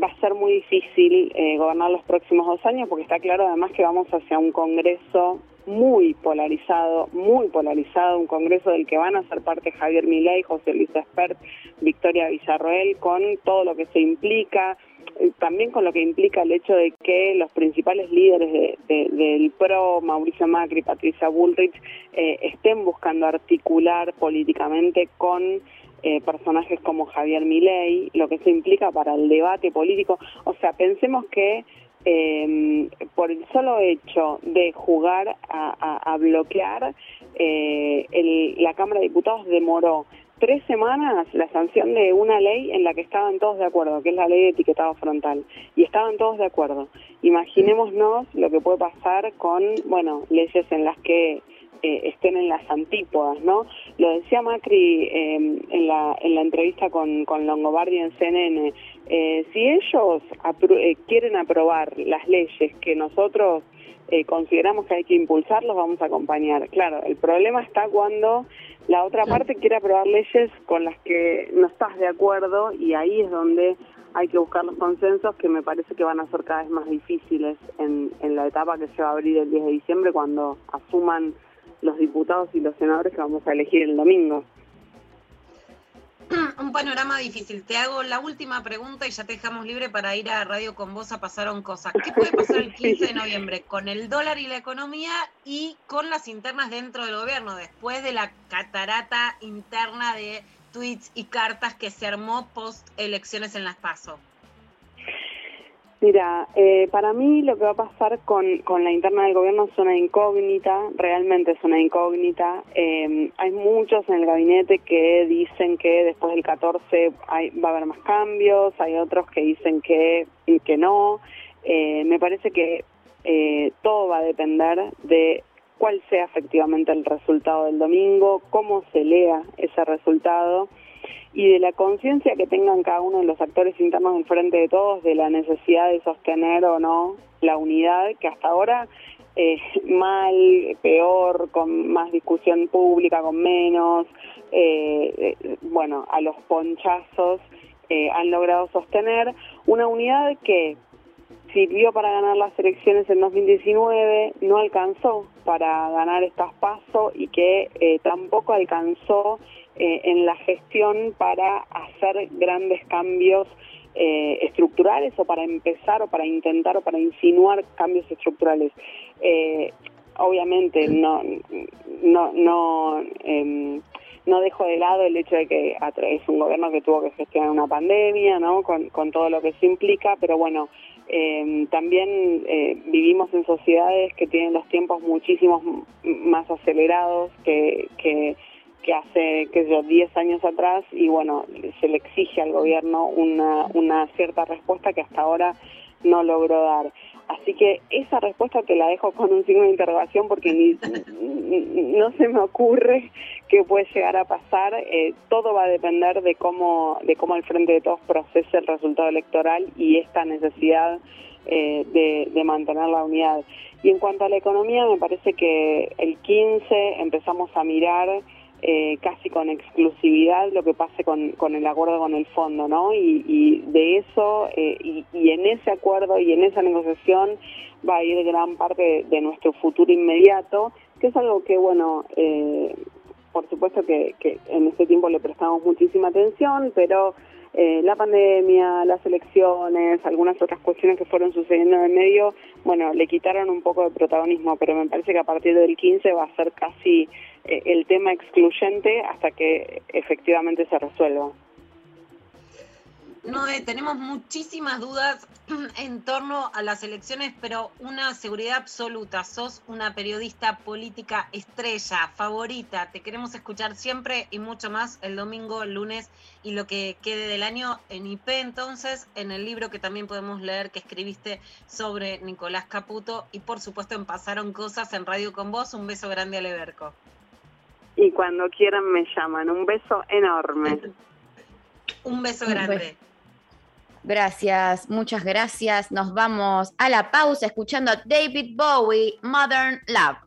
va a ser muy difícil eh, gobernar los próximos dos años porque está claro además que vamos hacia un Congreso muy polarizado, muy polarizado, un congreso del que van a ser parte Javier Milei, José Luis Espert, Victoria Villarroel, con todo lo que se implica, eh, también con lo que implica el hecho de que los principales líderes de, de, del PRO, Mauricio Macri, Patricia Bullrich, eh, estén buscando articular políticamente con eh, personajes como Javier Milei, lo que eso implica para el debate político. O sea, pensemos que eh, por el solo hecho de jugar a, a- bloquear, eh, el- la Cámara de Diputados demoró tres semanas la sanción de una ley en la que estaban todos de acuerdo, que es la ley de etiquetado frontal, y estaban todos de acuerdo. Imaginémonos lo que puede pasar con, bueno, leyes en las que eh, estén en las antípodas, ¿no? Lo decía Macri eh, en, la, en la entrevista con, con Longobardi en CNN, eh, si ellos apro- eh, quieren aprobar las leyes que nosotros eh, consideramos que hay que impulsar, los vamos a acompañar. Claro, el problema está cuando la otra parte quiere aprobar leyes con las que no estás de acuerdo y ahí es donde hay que buscar los consensos que me parece que van a ser cada vez más difíciles en, en la etapa que se va a abrir el 10 de diciembre cuando asuman los diputados y los senadores que vamos a elegir el domingo. Un panorama difícil. Te hago la última pregunta y ya te dejamos libre para ir a Radio con vos a Pasaron Cosas. ¿Qué puede pasar el (laughs) 15 de noviembre con el dólar y la economía y con las internas dentro del gobierno después de la catarata interna de tweets y cartas que se armó post elecciones en las PASO? Mira, eh, para mí lo que va a pasar con, con la interna del gobierno es una incógnita, realmente es una incógnita. Eh, hay muchos en el gabinete que dicen que después del 14 hay, va a haber más cambios, hay otros que dicen que, que no. Eh, me parece que eh, todo va a depender de cuál sea efectivamente el resultado del domingo, cómo se lea ese resultado y de la conciencia que tengan cada uno de los actores internos del frente de todos de la necesidad de sostener o no la unidad que hasta ahora eh, mal, peor, con más discusión pública, con menos, eh, eh, bueno, a los ponchazos eh, han logrado sostener una unidad que sirvió para ganar las elecciones en 2019, no alcanzó para ganar estas pasos y que eh, tampoco alcanzó eh, en la gestión para hacer grandes cambios eh, estructurales o para empezar o para intentar o para insinuar cambios estructurales. Eh, obviamente no no no em, no dejo de lado el hecho de que es un gobierno que tuvo que gestionar una pandemia, ¿no? Con, con todo lo que eso implica, pero bueno, eh, también eh, vivimos en sociedades que tienen los tiempos muchísimos más acelerados que, que, que hace, qué yo, 10 años atrás y bueno, se le exige al gobierno una, una cierta respuesta que hasta ahora no logró dar. Así que esa respuesta te la dejo con un signo de interrogación porque ni, no se me ocurre que puede llegar a pasar. Eh, todo va a depender de cómo, de cómo el Frente de Todos procese el resultado electoral y esta necesidad eh, de, de mantener la unidad. Y en cuanto a la economía, me parece que el 15 empezamos a mirar eh, casi con exclusividad lo que pase con, con el acuerdo con el fondo, ¿no? Y, y de eso, eh, y, y en ese acuerdo y en esa negociación va a ir gran parte de, nuestro futuro inmediato, que es algo que, bueno, eh, por supuesto que, que en este tiempo le prestamos muchísima atención, pero eh, la pandemia, las elecciones, algunas otras cuestiones que fueron sucediendo en el medio, bueno, le quitaron un poco de protagonismo, pero me parece que a partir del 15 va a ser casi eh, el tema excluyente hasta que efectivamente se resuelva. No, eh, tenemos muchísimas dudas (clears throat) en torno a las elecciones, pero una seguridad absoluta. Sos una periodista política estrella, favorita. Te queremos escuchar siempre y mucho más el domingo, el lunes y lo que quede del año en IP. Entonces, en el libro que también podemos leer que escribiste sobre Nicolás Caputo y por supuesto en Pasaron Cosas en Radio con Vos. Un beso grande a Leberco. Y cuando quieran me llaman. Un beso enorme. Un beso Un grande. beso. Gracias, muchas gracias. Nos vamos a la pausa escuchando a David Bowie, Modern Love.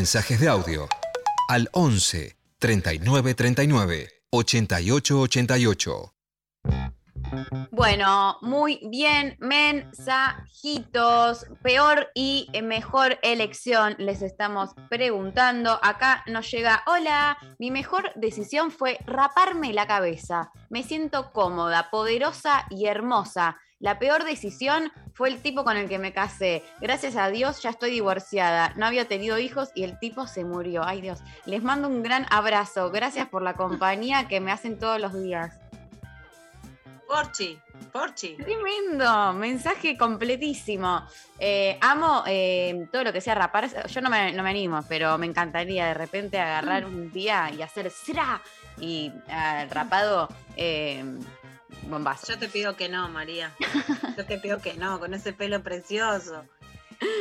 Mensajes de audio al 11 39 39 88 88. Bueno, muy bien, mensajitos. Peor y mejor elección, les estamos preguntando. Acá nos llega, hola, mi mejor decisión fue raparme la cabeza. Me siento cómoda, poderosa y hermosa. La peor decisión fue el tipo con el que me casé. Gracias a Dios ya estoy divorciada. No había tenido hijos y el tipo se murió. Ay Dios. Les mando un gran abrazo. Gracias por la compañía que me hacen todos los días. Porchi, Porchi. Tremendo, mensaje completísimo. Eh, amo eh, todo lo que sea rapar. Yo no me, no me animo, pero me encantaría de repente agarrar un día y hacer ¡sra! y ah, rapado eh, bombazo. Yo te pido que no, María. Yo te pido que no, con ese pelo precioso.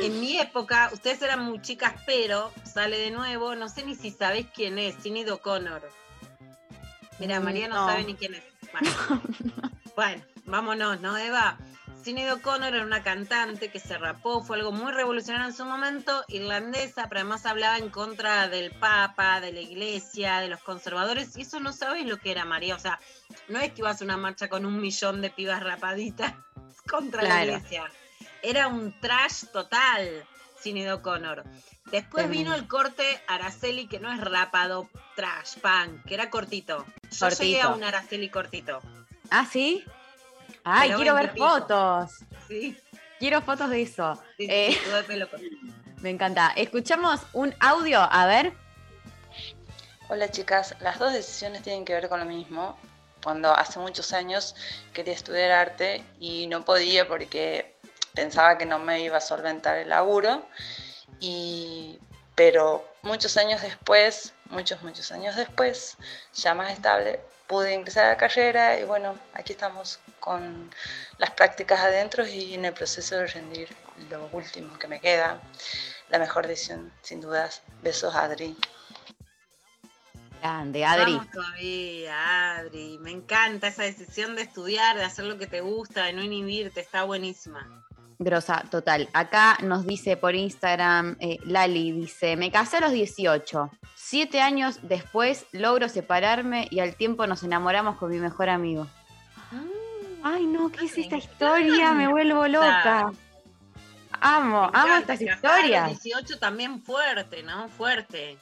En mi época, ustedes eran muy chicas, pero sale de nuevo, no sé ni si sabés quién es, Sinead O'Connor. Mira, María no, No. sabe ni quién es. Bueno, (laughs) Bueno, vámonos, ¿no, Eva? Sinead O'Connor era una cantante que se rapó, fue algo muy revolucionario en su momento, irlandesa, pero además hablaba en contra del Papa, de la Iglesia, de los conservadores, y eso no sabes lo que era, María. O sea, no es que ibas a una marcha con un millón de pibas rapaditas (laughs) contra la. Iglesia. Era un trash total, Sinead O'Connor. Después vino el corte Araceli, que no es rapado, trash, punk, que era cortito. Yo llegué a un Araceli cortito. ¿Ah, sí? Ay, quiero 20 ver fotos. Sí. Quiero fotos de eso. Sí, Eh, (laughs) me encanta. Escuchamos un audio, a ver. Hola chicas, las dos decisiones tienen que ver con lo mismo. Cuando hace muchos años quería estudiar arte y no podía porque pensaba que no me iba a solventar el laburo. Y, pero muchos años después, muchos, muchos años después, ya más estable, pude ingresar a la carrera y bueno, aquí estamos con las prácticas adentro y en el proceso de rendir lo último que me queda. La mejor decisión, sin dudas. Besos, Adri. Grande, Adri. Vamos todavía, Adri. Me encanta esa decisión de estudiar, de hacer lo que te gusta, de no inhibirte, está buenísima. Grosa, total. Acá nos dice por Instagram, eh, Lali dice, me casé a los 18. Siete años después logro separarme y al tiempo nos enamoramos con mi mejor amigo. Ay, no, ¿qué es esta historia? Me vuelvo loca. Amo, amo estas historias. 18 también fuerte, ¿no? Fuerte.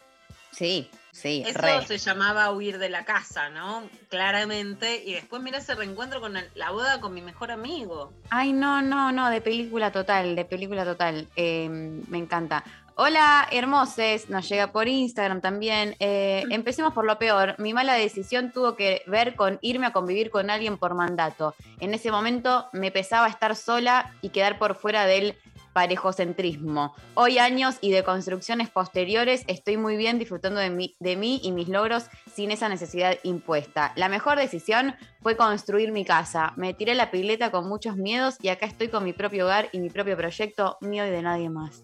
Sí, sí, Eso re. se llamaba huir de la casa, ¿no? Claramente. Y después mira ese reencuentro con el- la boda con mi mejor amigo. Ay, no, no, no, de película total, de película total. Eh, me encanta. Hola, hermoses, nos llega por Instagram también. Eh, (laughs) empecemos por lo peor. Mi mala decisión tuvo que ver con irme a convivir con alguien por mandato. En ese momento me pesaba estar sola y quedar por fuera del parejocentrismo. Hoy años y de construcciones posteriores estoy muy bien disfrutando de mí, de mí y mis logros sin esa necesidad impuesta. La mejor decisión fue construir mi casa. Me tiré la pileta con muchos miedos y acá estoy con mi propio hogar y mi propio proyecto mío y de nadie más.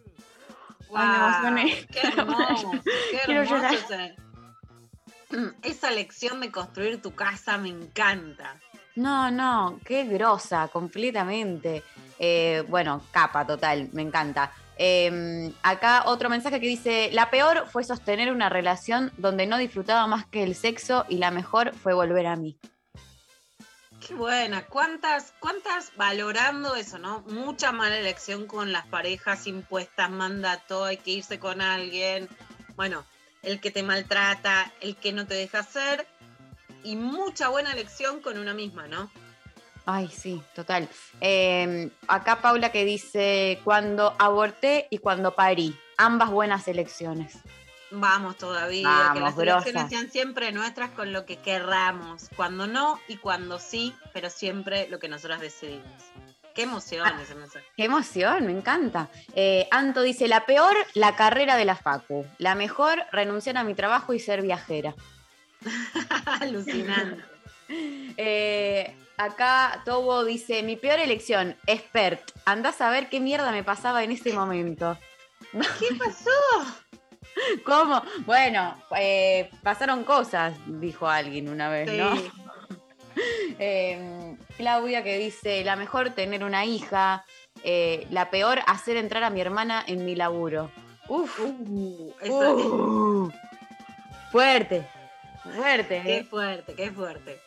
Ay, me emocioné. Qué hermoso, qué (laughs) Quiero hermoso (clears throat) Esa lección de construir tu casa me encanta. No, no, qué grosa, completamente. Eh, bueno, capa total, me encanta. Eh, acá otro mensaje que dice, la peor fue sostener una relación donde no disfrutaba más que el sexo y la mejor fue volver a mí. Qué buena. ¿Cuántas, cuántas valorando eso, no? Mucha mala elección con las parejas impuestas, mandato, hay que irse con alguien. Bueno, el que te maltrata, el que no te deja hacer. Y mucha buena elección con una misma, ¿no? Ay, sí, total. Eh, acá Paula que dice, cuando aborté y cuando parí, ambas buenas elecciones. Vamos todavía, que Vamos, las elecciones sean siempre nuestras con lo que querramos, cuando no y cuando sí, pero siempre lo que nosotros decidimos. Qué emoción Ah. ese mensaje. Qué emoción, me encanta. Eh, Anto dice, la peor, la carrera de la Facu. La mejor, renunciar a mi trabajo y ser viajera. (laughs) Alucinante. Eh, acá Tobo dice, mi peor elección, expert. Andás a ver qué mierda me pasaba en ese momento. (laughs) ¿Qué pasó? ¿Cómo? Bueno, eh, pasaron cosas, dijo alguien una vez, ¿no? (laughs) Eh, Claudia que dice, la mejor tener una hija, eh, la peor hacer entrar a mi hermana en mi laburo. Uf. Uh. Fuerte. Fuerte. Qué eh. fuerte, qué fuerte.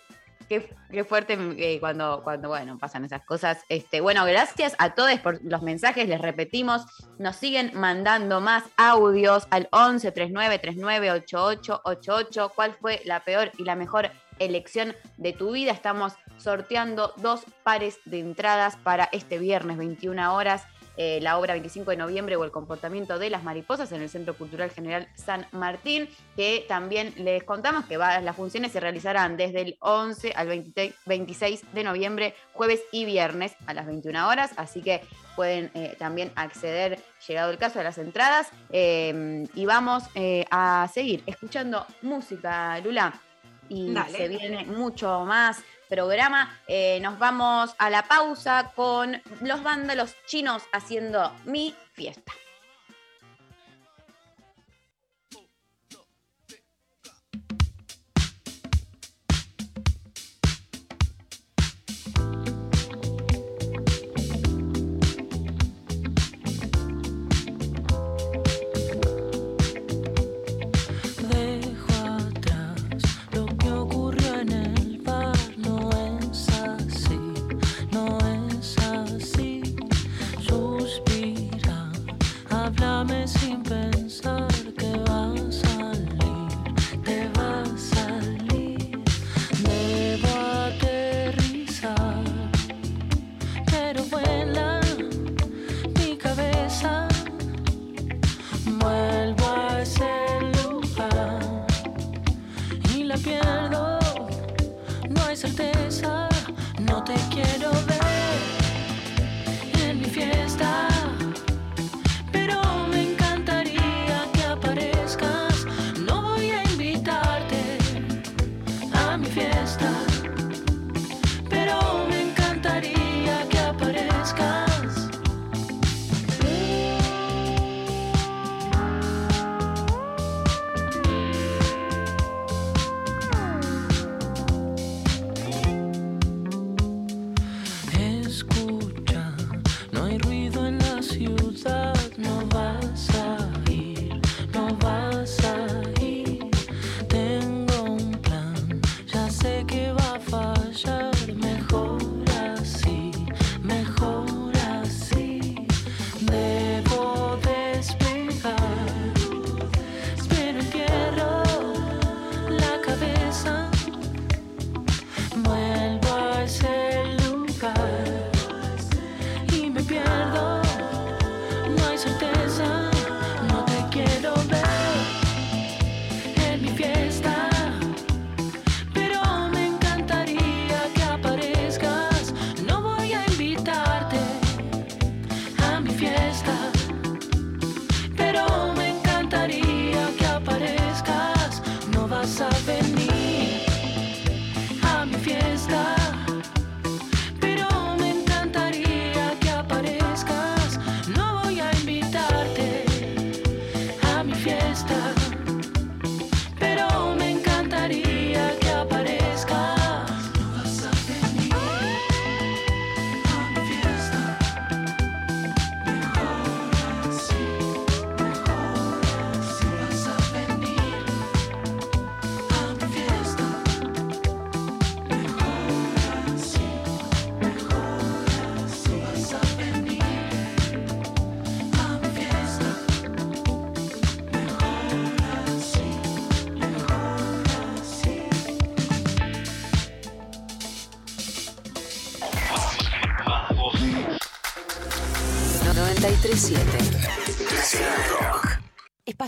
Qué, qué fuerte eh, cuando, cuando, bueno, pasan esas cosas. Este, bueno, gracias a todos por los mensajes, les repetimos, nos siguen mandando más audios al 11 39 39 88 88. ¿Cuál fue la peor y la mejor elección de tu vida? Estamos sorteando dos pares de entradas para este viernes 21 horas. Eh, la obra 25 de noviembre o el comportamiento de las mariposas en el Centro Cultural General San Martín, que también les contamos que va- las funciones se realizarán desde el 11 al 20 26 de noviembre, jueves y viernes a las 21 horas, así que pueden eh, también acceder, llegado el caso, a las entradas. eh, y vamos eh, a seguir escuchando música, Lula. Y Dale. se viene mucho más programa. Eh, nos vamos a la pausa con los vándalos chinos haciendo mi fiesta.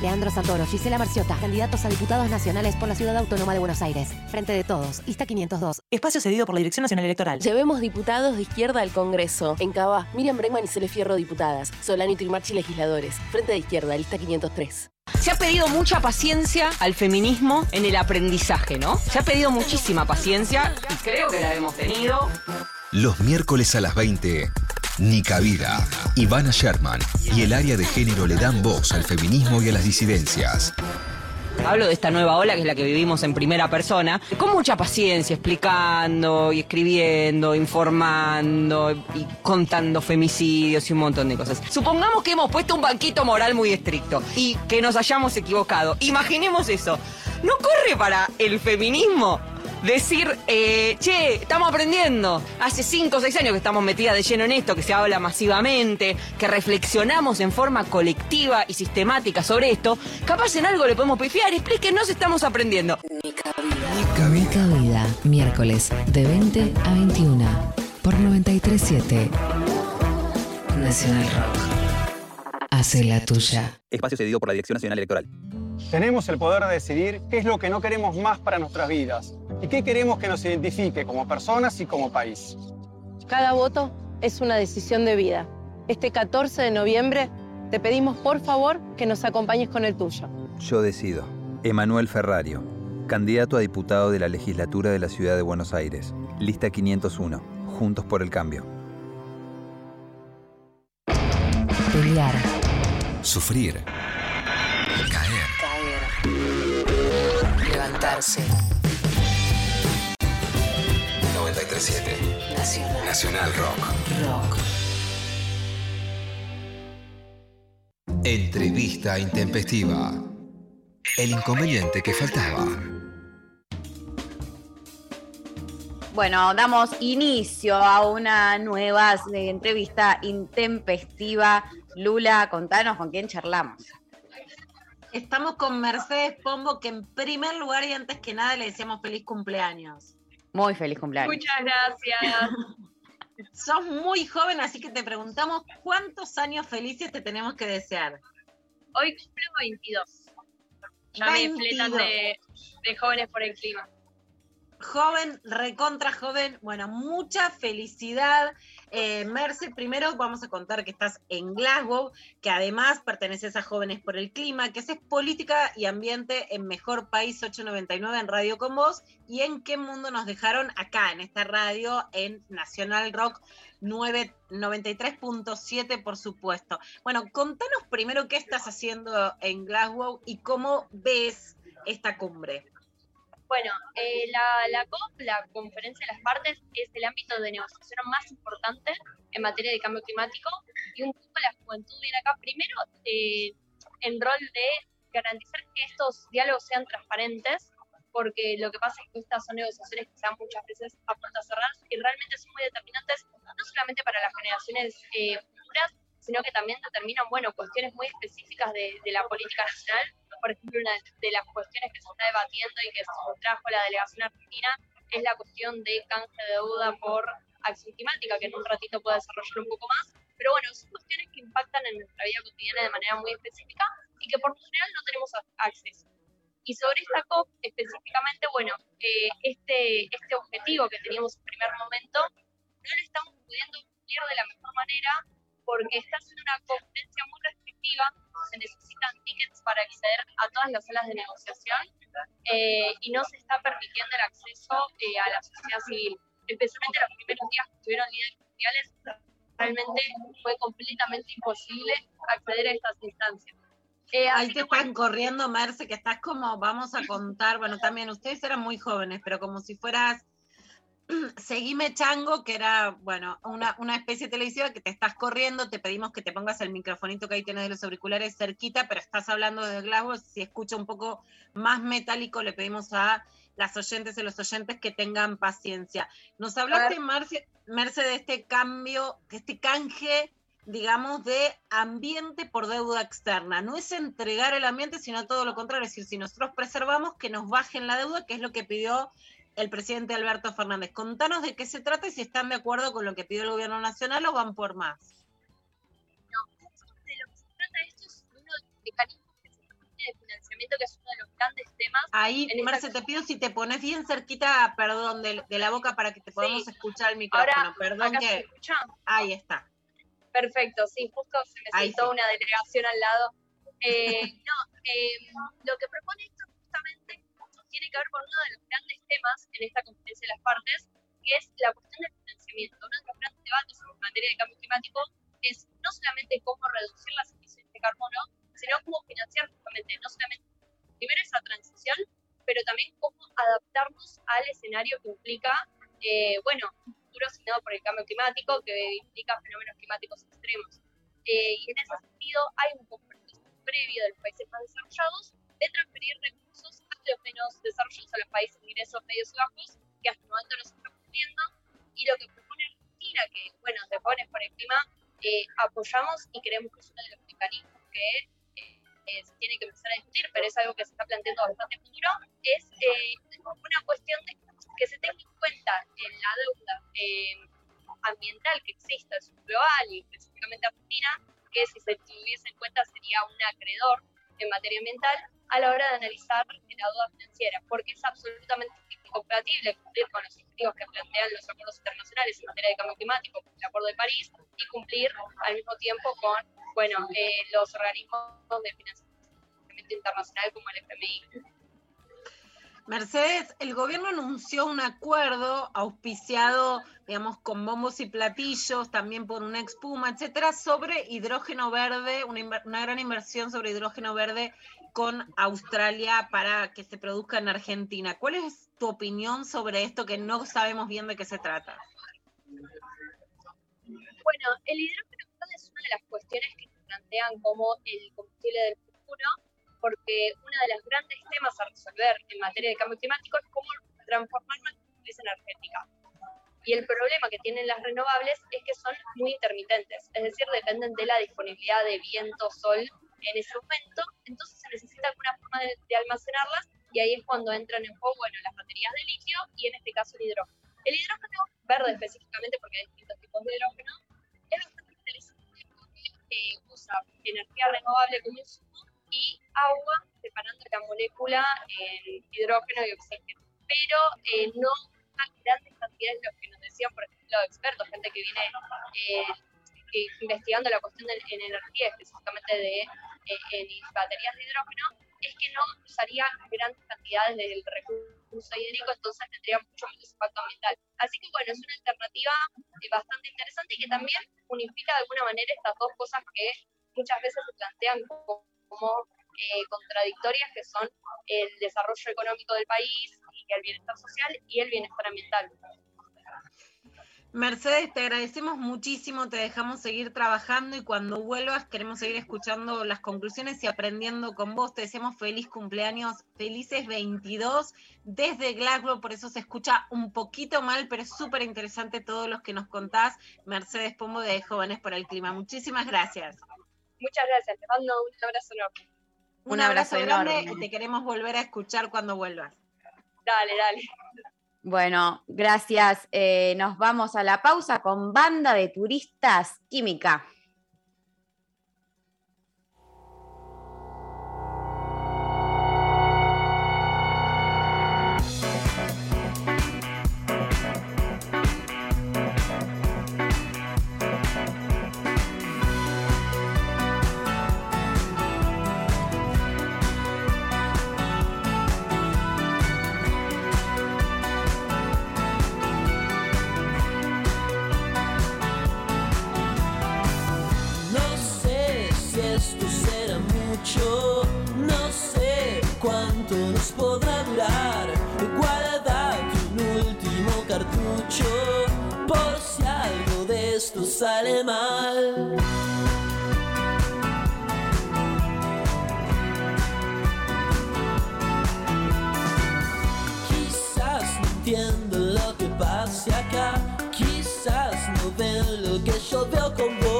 Leandro Santoro, Gisela Marciota, candidatos a diputados nacionales por la Ciudad Autónoma de Buenos Aires. Frente de todos, lista 502. Espacio cedido por la Dirección Nacional Electoral. Llevemos diputados de izquierda al Congreso. En Cava, Miriam Bregman y Cele Fierro, diputadas. Solano y Trimarchi, legisladores. Frente de izquierda, lista 503. Se ha pedido mucha paciencia al feminismo en el aprendizaje, ¿no? Se ha pedido muchísima paciencia y creo que la hemos tenido. Los miércoles a las 20, Nica Vida, Ivana Sherman y el área de género le dan voz al feminismo y a las disidencias. Hablo de esta nueva ola que es la que vivimos en primera persona, con mucha paciencia, explicando y escribiendo, informando y contando femicidios y un montón de cosas. Supongamos que hemos puesto un banquito moral muy estricto y que nos hayamos equivocado. Imaginemos eso. ¿No corre para el feminismo decir, eh, che, estamos aprendiendo. Hace 5 o 6 años que estamos metidas de lleno en esto, que se habla masivamente, que reflexionamos en forma colectiva y sistemática sobre esto. Capaz en algo le podemos pifiar, explíquenos, estamos aprendiendo. Nica Vida, miércoles de 20 a 21 por 937 Nacional Rock. Hace la tuya. Espacio cedido por la Dirección Nacional Electoral. Tenemos el poder de decidir qué es lo que no queremos más para nuestras vidas y qué queremos que nos identifique como personas y como país. Cada voto es una decisión de vida. Este 14 de noviembre te pedimos por favor que nos acompañes con el tuyo. Yo decido. Emanuel Ferrario, candidato a diputado de la legislatura de la Ciudad de Buenos Aires. Lista 501. Juntos por el Cambio. Pelear. Sufrir. Caer. Levantarse. 937. Nacional. Nacional Rock. Rock. Entrevista intempestiva. El inconveniente que faltaba. Bueno, damos inicio a una nueva eh, entrevista intempestiva. Lula, contanos con quién charlamos. Estamos con Mercedes Pombo, que en primer lugar y antes que nada le deseamos feliz cumpleaños. Muy feliz cumpleaños. Muchas gracias. Sos muy joven, así que te preguntamos cuántos años felices te tenemos que desear. Hoy cumplo 22. Ya me 22. fletan de, de jóvenes por el clima. Joven, recontra joven, bueno, mucha felicidad. Eh, Merce, primero vamos a contar que estás en Glasgow, que además perteneces a Jóvenes por el Clima, que haces política y ambiente en Mejor País 899 en Radio con Vos, y en qué mundo nos dejaron acá en esta radio en Nacional Rock 9 93.7, por supuesto. Bueno, contanos primero qué estás haciendo en Glasgow y cómo ves esta cumbre. Bueno, eh, la, la COP, la Conferencia de las Partes, es el ámbito de negociación más importante en materia de cambio climático y un poco la juventud viene acá. Primero eh, en rol de garantizar que estos diálogos sean transparentes, porque lo que pasa es que estas son negociaciones que se dan muchas veces a puertas cerradas y realmente son muy determinantes, no solamente para las generaciones eh, futuras, sino que también determinan, bueno, cuestiones muy específicas de, de la política nacional. Por ejemplo, una de las cuestiones que se está debatiendo y que trajo la delegación argentina es la cuestión de canje de deuda por acción climática, que en un ratito puedo desarrollar un poco más. Pero bueno, son cuestiones que impactan en nuestra vida cotidiana de manera muy específica y que por lo general no tenemos acceso. Y sobre esta COP específicamente, bueno, eh, este, este objetivo que teníamos en primer momento no lo estamos pudiendo cumplir de la mejor manera porque está siendo una conferencia muy restrictiva, se necesitan tickets para acceder a todas las salas de negociación eh, y no se está permitiendo el acceso eh, a la sociedad civil. Especialmente los primeros días que estuvieron líderes mundiales, realmente fue completamente imposible acceder a estas instancias. Eh, Ahí te bueno, están corriendo, Merce, que estás como, vamos a contar, bueno, también ustedes eran muy jóvenes, pero como si fueras Seguime Chango, que era, bueno, una, una especie televisiva que te estás corriendo, te pedimos que te pongas el microfonito que ahí tienes de los auriculares cerquita, pero estás hablando desde Glasgow, si escucha un poco más metálico, le pedimos a las oyentes y los oyentes que tengan paciencia. Nos hablaste, Merce, de este cambio, de este canje, digamos, de ambiente por deuda externa. No es entregar el ambiente, sino todo lo contrario, es decir, si nosotros preservamos, que nos bajen la deuda, que es lo que pidió el presidente Alberto Fernández. Contanos de qué se trata y si están de acuerdo con lo que pidió el gobierno nacional o van por más. de lo que se trata esto es uno de los mecanismos que se están saneamiento, que es uno de los grandes temas. Ahí, esta Marce, te pido si te pones bien cerquita, perdón, de, de la boca para que te podamos escuchar el micrófono. Ahora, perdón que. se escucha. Ahí está. Perfecto, sí, justo se me Ahí sentó sí. una delegación al lado. Eh, (laughs) no, eh, lo que propone esto justamente tiene que ver con uno de los grandes temas en esta conferencia de las partes, que es la cuestión del financiamiento. Uno de los grandes debates en materia de cambio climático es no solamente cómo reducir las emisiones de carbono, sino cómo financiar justamente, no solamente primero esa transición, pero también cómo adaptarnos al escenario que implica, eh, bueno, un futuro asignado por el cambio climático, que implica fenómenos climáticos extremos. Eh, y en ese sentido hay un compromiso previo de los países más desarrollados de transferir recursos menos desarrollados, a los países de ingresos medios y bajos, que hasta el momento no se está cumpliendo. Y lo que propone Argentina, que, bueno, de Jóvenes por el Clima, eh, apoyamos y creemos que es uno de los mecanismos que eh, eh, se tiene que empezar a discutir, pero es algo que se está planteando bastante futuro, es eh, una cuestión de que se tenga en cuenta en la deuda eh, ambiental que existe nivel global y específicamente Argentina, que si se tuviese en cuenta sería un acreedor en materia ambiental a la hora de analizar la deuda financiera, porque es absolutamente incompatible cumplir con los objetivos que plantean los acuerdos internacionales en materia de cambio climático, el Acuerdo de París, y cumplir al mismo tiempo con bueno, eh, los organismos de financiamiento internacional como el FMI. Mercedes, el gobierno anunció un acuerdo auspiciado, digamos, con bombos y platillos, también por una expuma, etcétera, sobre hidrógeno verde, una, una gran inversión sobre hidrógeno verde con Australia para que se produzca en Argentina. ¿Cuál es tu opinión sobre esto que no sabemos bien de qué se trata? Bueno, el hidrógeno es una de las cuestiones que se plantean como el combustible del futuro, porque uno de los grandes temas a resolver en materia de cambio climático es cómo transformar nuestra matriz energética. Y el problema que tienen las renovables es que son muy intermitentes, es decir, dependen de la disponibilidad de viento, sol en ese momento, entonces se necesita alguna forma de, de almacenarlas y ahí es cuando entran en juego bueno, las baterías de litio y en este caso el hidrógeno. El hidrógeno verde específicamente, porque hay distintos tipos de hidrógeno, es bastante interesante porque eh, usa energía renovable como insumo y agua separando la molécula en hidrógeno y oxígeno. Pero eh, no a grandes cantidades, lo que nos decían, por ejemplo, expertos, gente que viene eh, eh, investigando la cuestión de, en energía, específicamente de en baterías de hidrógeno, es que no usaría grandes cantidades del recurso hídrico, entonces tendría mucho menos impacto ambiental. Así que bueno, es una alternativa eh, bastante interesante y que también unifica de alguna manera estas dos cosas que muchas veces se plantean como, eh, contradictorias, que son el desarrollo económico del país y el bienestar social y el bienestar ambiental. Mercedes, te agradecemos muchísimo, te dejamos seguir trabajando y cuando vuelvas queremos seguir escuchando las conclusiones y aprendiendo con vos. Te deseamos feliz cumpleaños, felices 22 desde Glasgow, por eso se escucha un poquito mal, pero es súper interesante todos los que nos contás. Mercedes Pombo de Jóvenes por el Clima, muchísimas gracias. Muchas gracias, te mando un abrazo enorme. Un, Un abrazo, abrazo grande enorme. y te queremos volver a escuchar cuando vuelvas. Dale, dale. Bueno, gracias. Eh, nos vamos a la pausa con Banda de Turistas Química. Nos podrá durar. Guarda un último cartucho por si algo de esto sale mal. Quizás no entiendan lo que pase acá, quizás no ven lo que yo veo con vos.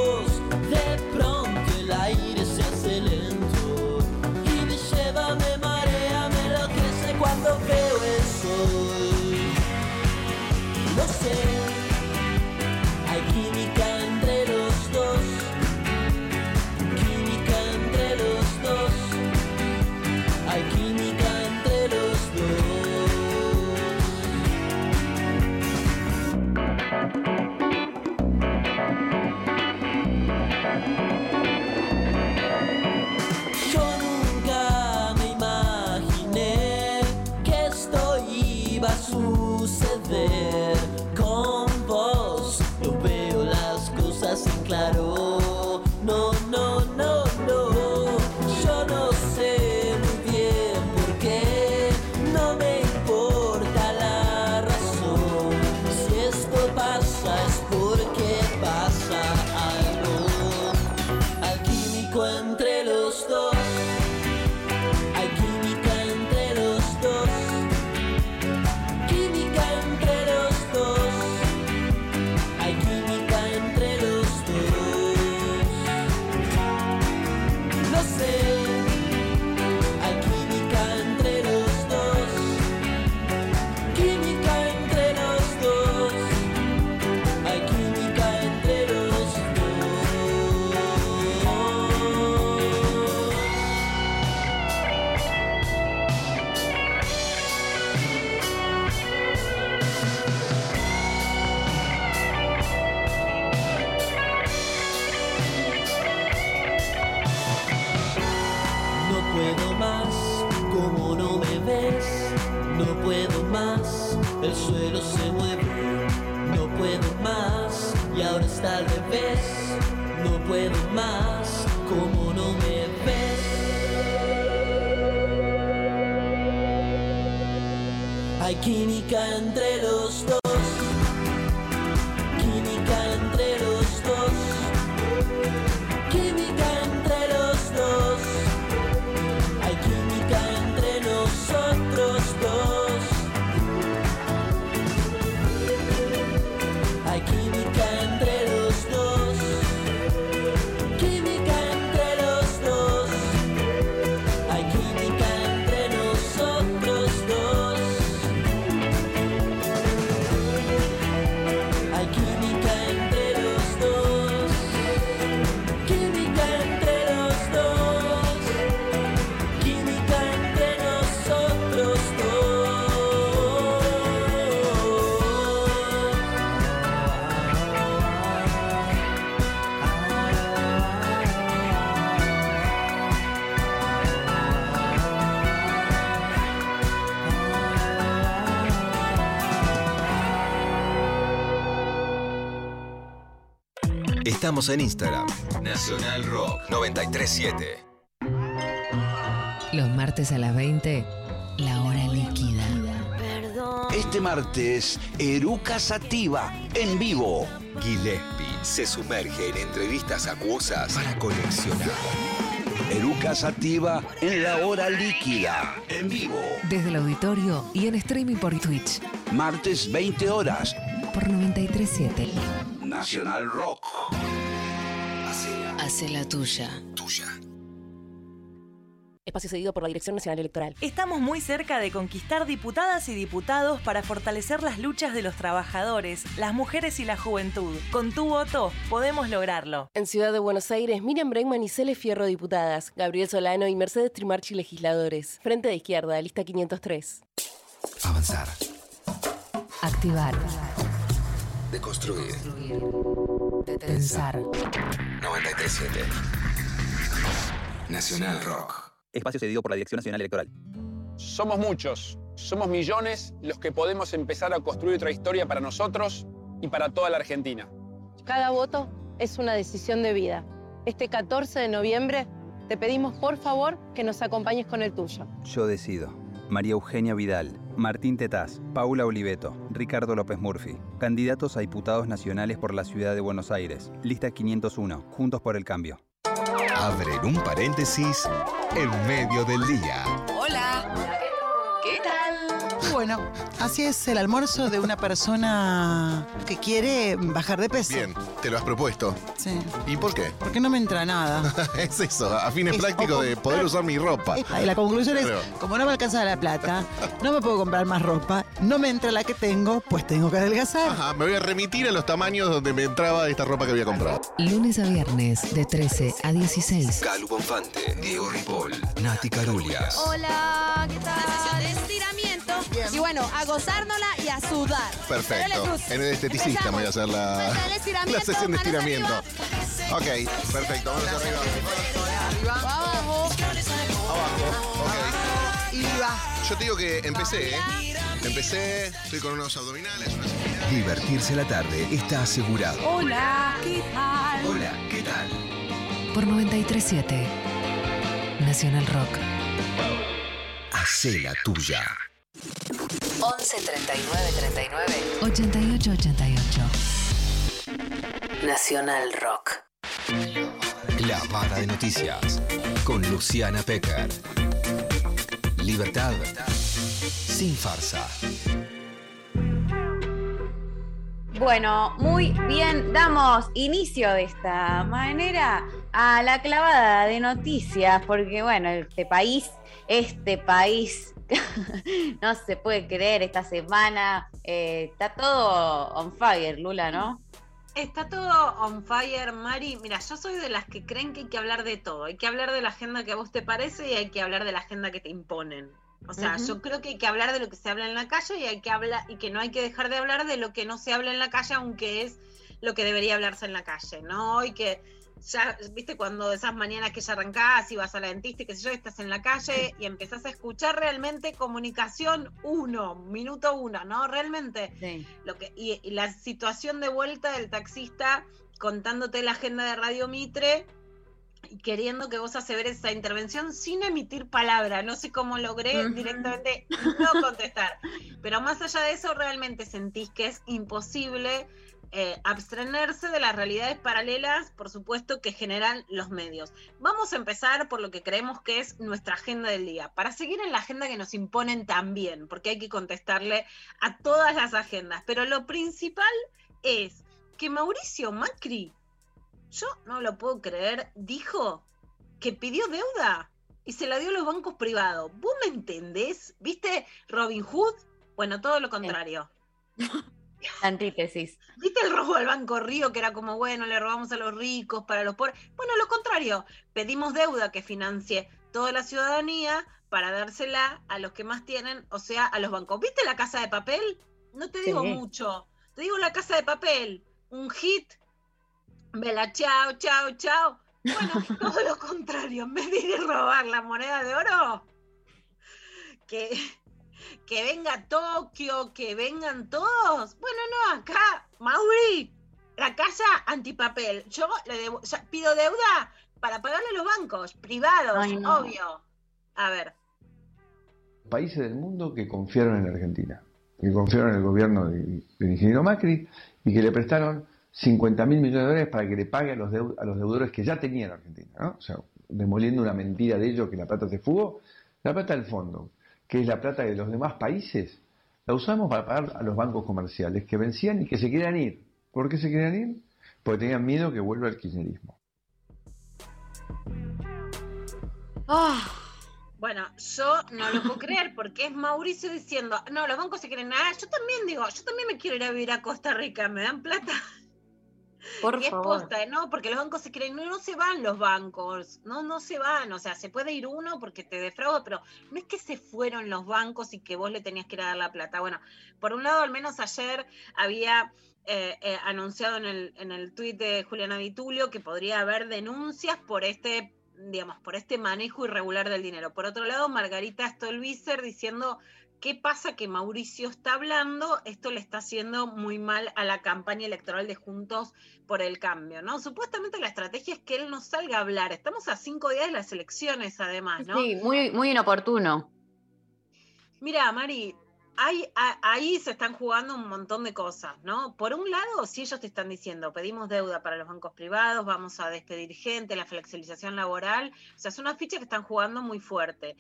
Estamos en Instagram. Nacional Rock 937. Los martes a las 20, la hora líquida. Este martes, Eruca Sativa, en vivo. Gillespie se sumerge en entrevistas acuosas para coleccionar. Eruca Sativa en la hora líquida, en vivo. Desde el auditorio y en streaming por Twitch. Martes 20 horas, Por 937. Nacional Rock. Hace la tuya. Tuya. Espacio cedido por la Dirección Nacional Electoral. Estamos muy cerca de conquistar diputadas y diputados para fortalecer las luchas de los trabajadores, las mujeres y la juventud. Con tu voto podemos lograrlo. En Ciudad de Buenos Aires, Miriam Bregman y Cele Fierro, diputadas. Gabriel Solano y Mercedes Trimarchi, legisladores. Frente de Izquierda, lista 503. Avanzar. Activar. Deconstruir. Pensar. 937. Nacional Rock. Espacio cedido por la Dirección Nacional Electoral. Somos muchos, somos millones los que podemos empezar a construir otra historia para nosotros y para toda la Argentina. Cada voto es una decisión de vida. Este 14 de noviembre te pedimos por favor que nos acompañes con el tuyo. Yo decido. María Eugenia Vidal, Martín Tetaz, Paula Oliveto, Ricardo López Murphy. Candidatos a diputados nacionales por la ciudad de Buenos Aires. Lista 501. Juntos por el cambio. Abren un paréntesis en medio del día. Bueno, así es el almuerzo de una persona que quiere bajar de peso. Bien, te lo has propuesto. Sí. ¿Y por qué? Porque no me entra nada. (laughs) es eso, a fines Es- prácticos o de poder usar mi ropa. Y la conclusión es, Claro. como no me alcanza la plata, no me puedo comprar más ropa, no me entra la que tengo, pues tengo que adelgazar. Ajá, me voy a remitir a los tamaños donde me entraba esta ropa que había comprado. Lunes a viernes, de 13 a 16. Calu Bonfante, Diego Ripoll, Nati Carulias. Hola, ¿qué tal? Estiramiento. A gozárnosla y a sudar. Perfecto. En el esteticista voy a hacer la, la sesión de estiramiento. arriba. Ok, perfecto. Vamos arriba. Abajo. Abajo. Ok. Y va. yo te digo que empecé, ¿eh? Empecé, estoy con unos abdominales, unas Divertirse la tarde está asegurado. Hola, ¿qué tal? Hola, ¿qué tal? Por 937 Nacional Rock. Hacé la tuya. 11 39 39 88 88. Nacional Rock. La Vara de Noticias. Con Luciana Pecker. Libertad. Sin farsa. Bueno, muy bien, damos inicio de esta manera a la clavada de noticias, porque bueno, este país, este país, (laughs) no se puede creer, esta semana eh, está todo on fire, Lula, ¿no? Está todo on fire, Mari. Mira, yo soy de las que creen que hay que hablar de todo. Hay que hablar de la agenda que a vos te parece y hay que hablar de la agenda que te imponen. O sea, yo creo que hay que hablar de lo que se habla en la calle y hay que hablar y que no hay que dejar de hablar de lo que no se habla en la calle, aunque es lo que debería hablarse en la calle, ¿no? Y que ya, viste, cuando esas mañanas que ya arrancás y vas a la dentista y qué sé yo, estás en la calle y empezás a escuchar realmente comunicación uno, minuto uno, ¿no? Realmente Sí. lo que y, y la situación de vuelta del taxista contándote la agenda de Radio Mitre y queriendo que vos aseveres esa intervención sin emitir palabra. No sé cómo logré directamente (laughs) no contestar. Pero más allá de eso, realmente sentís que es imposible eh, abstraerse de las realidades paralelas, por supuesto, que generan los medios. Vamos a empezar por lo que creemos que es nuestra agenda del día, para seguir en la agenda que nos imponen también, porque hay que contestarle a todas las agendas. Pero lo principal es que Mauricio Macri, yo no lo puedo creer, dijo que pidió deuda y se la dio a los bancos privados. ¿Vos me entendés? ¿Viste Robin Hood? Bueno, todo lo contrario. (laughs) Antítesis. ¿Viste el robo al Banco Río, que era como, bueno, le robamos a los ricos para los pobres? Bueno, lo contrario, pedimos deuda que financie toda la ciudadanía para dársela a los que más tienen, o sea, a los bancos. ¿Viste la casa de papel? No te digo Sí. mucho, te digo la casa de papel, un hit, vela, chao, chao, chao. Bueno, (laughs) todo lo contrario, en vez de ir a robar la moneda de oro, que, que venga Tokio, que vengan todos. Bueno, no, acá, Mauri, la casa antipapel. Yo le debo- pido deuda para pagarle a los bancos privados, Ay, no. obvio. A ver, países del mundo que confiaron en Argentina, que confiaron en el gobierno de- del ingeniero Macri y que le prestaron 50 mil millones de dólares para que le pague a los, deu- a los deudores que ya tenían Argentina, ¿no? O sea, demoliendo una mentira de ellos que la plata se fugó. La plata del fondo, que es la plata de los demás países, la usamos para pagar a los bancos comerciales que vencían y que se querían ir. ¿Por qué se querían ir? Porque tenían miedo que vuelva el kirchnerismo. Ah, bueno, yo no lo puedo creer porque es Mauricio diciendo, no, los bancos se quieren nada. Yo también digo, yo también me quiero ir a vivir a Costa Rica, ¿me dan plata? Por y es posta, ¿no? Porque los bancos se quieren, no, no se van los bancos, no, no se van, o sea, se puede ir uno porque te defrauda, pero no es que se fueron los bancos y que vos le tenías que ir a dar la plata. Bueno, por un lado, al menos ayer había eh, eh, anunciado en el, en el tuit de Juliana Vitulio que podría haber denuncias por este digamos, por este manejo irregular del dinero. Por otro lado, Margarita Stolbizer diciendo ¿Qué pasa que Mauricio está hablando? Esto le está haciendo muy mal a la campaña electoral de Juntos por el Cambio, ¿no? Supuestamente la estrategia es que él no salga a hablar. Estamos a cinco días de las elecciones, además, ¿no? Sí, muy, muy inoportuno. Mira, Mari, ahí se están jugando un montón de cosas, ¿no? Por un lado, si ellos te están diciendo, pedimos deuda para los bancos privados, vamos a despedir gente, la flexibilización laboral, o sea, es una ficha que están jugando muy fuerte.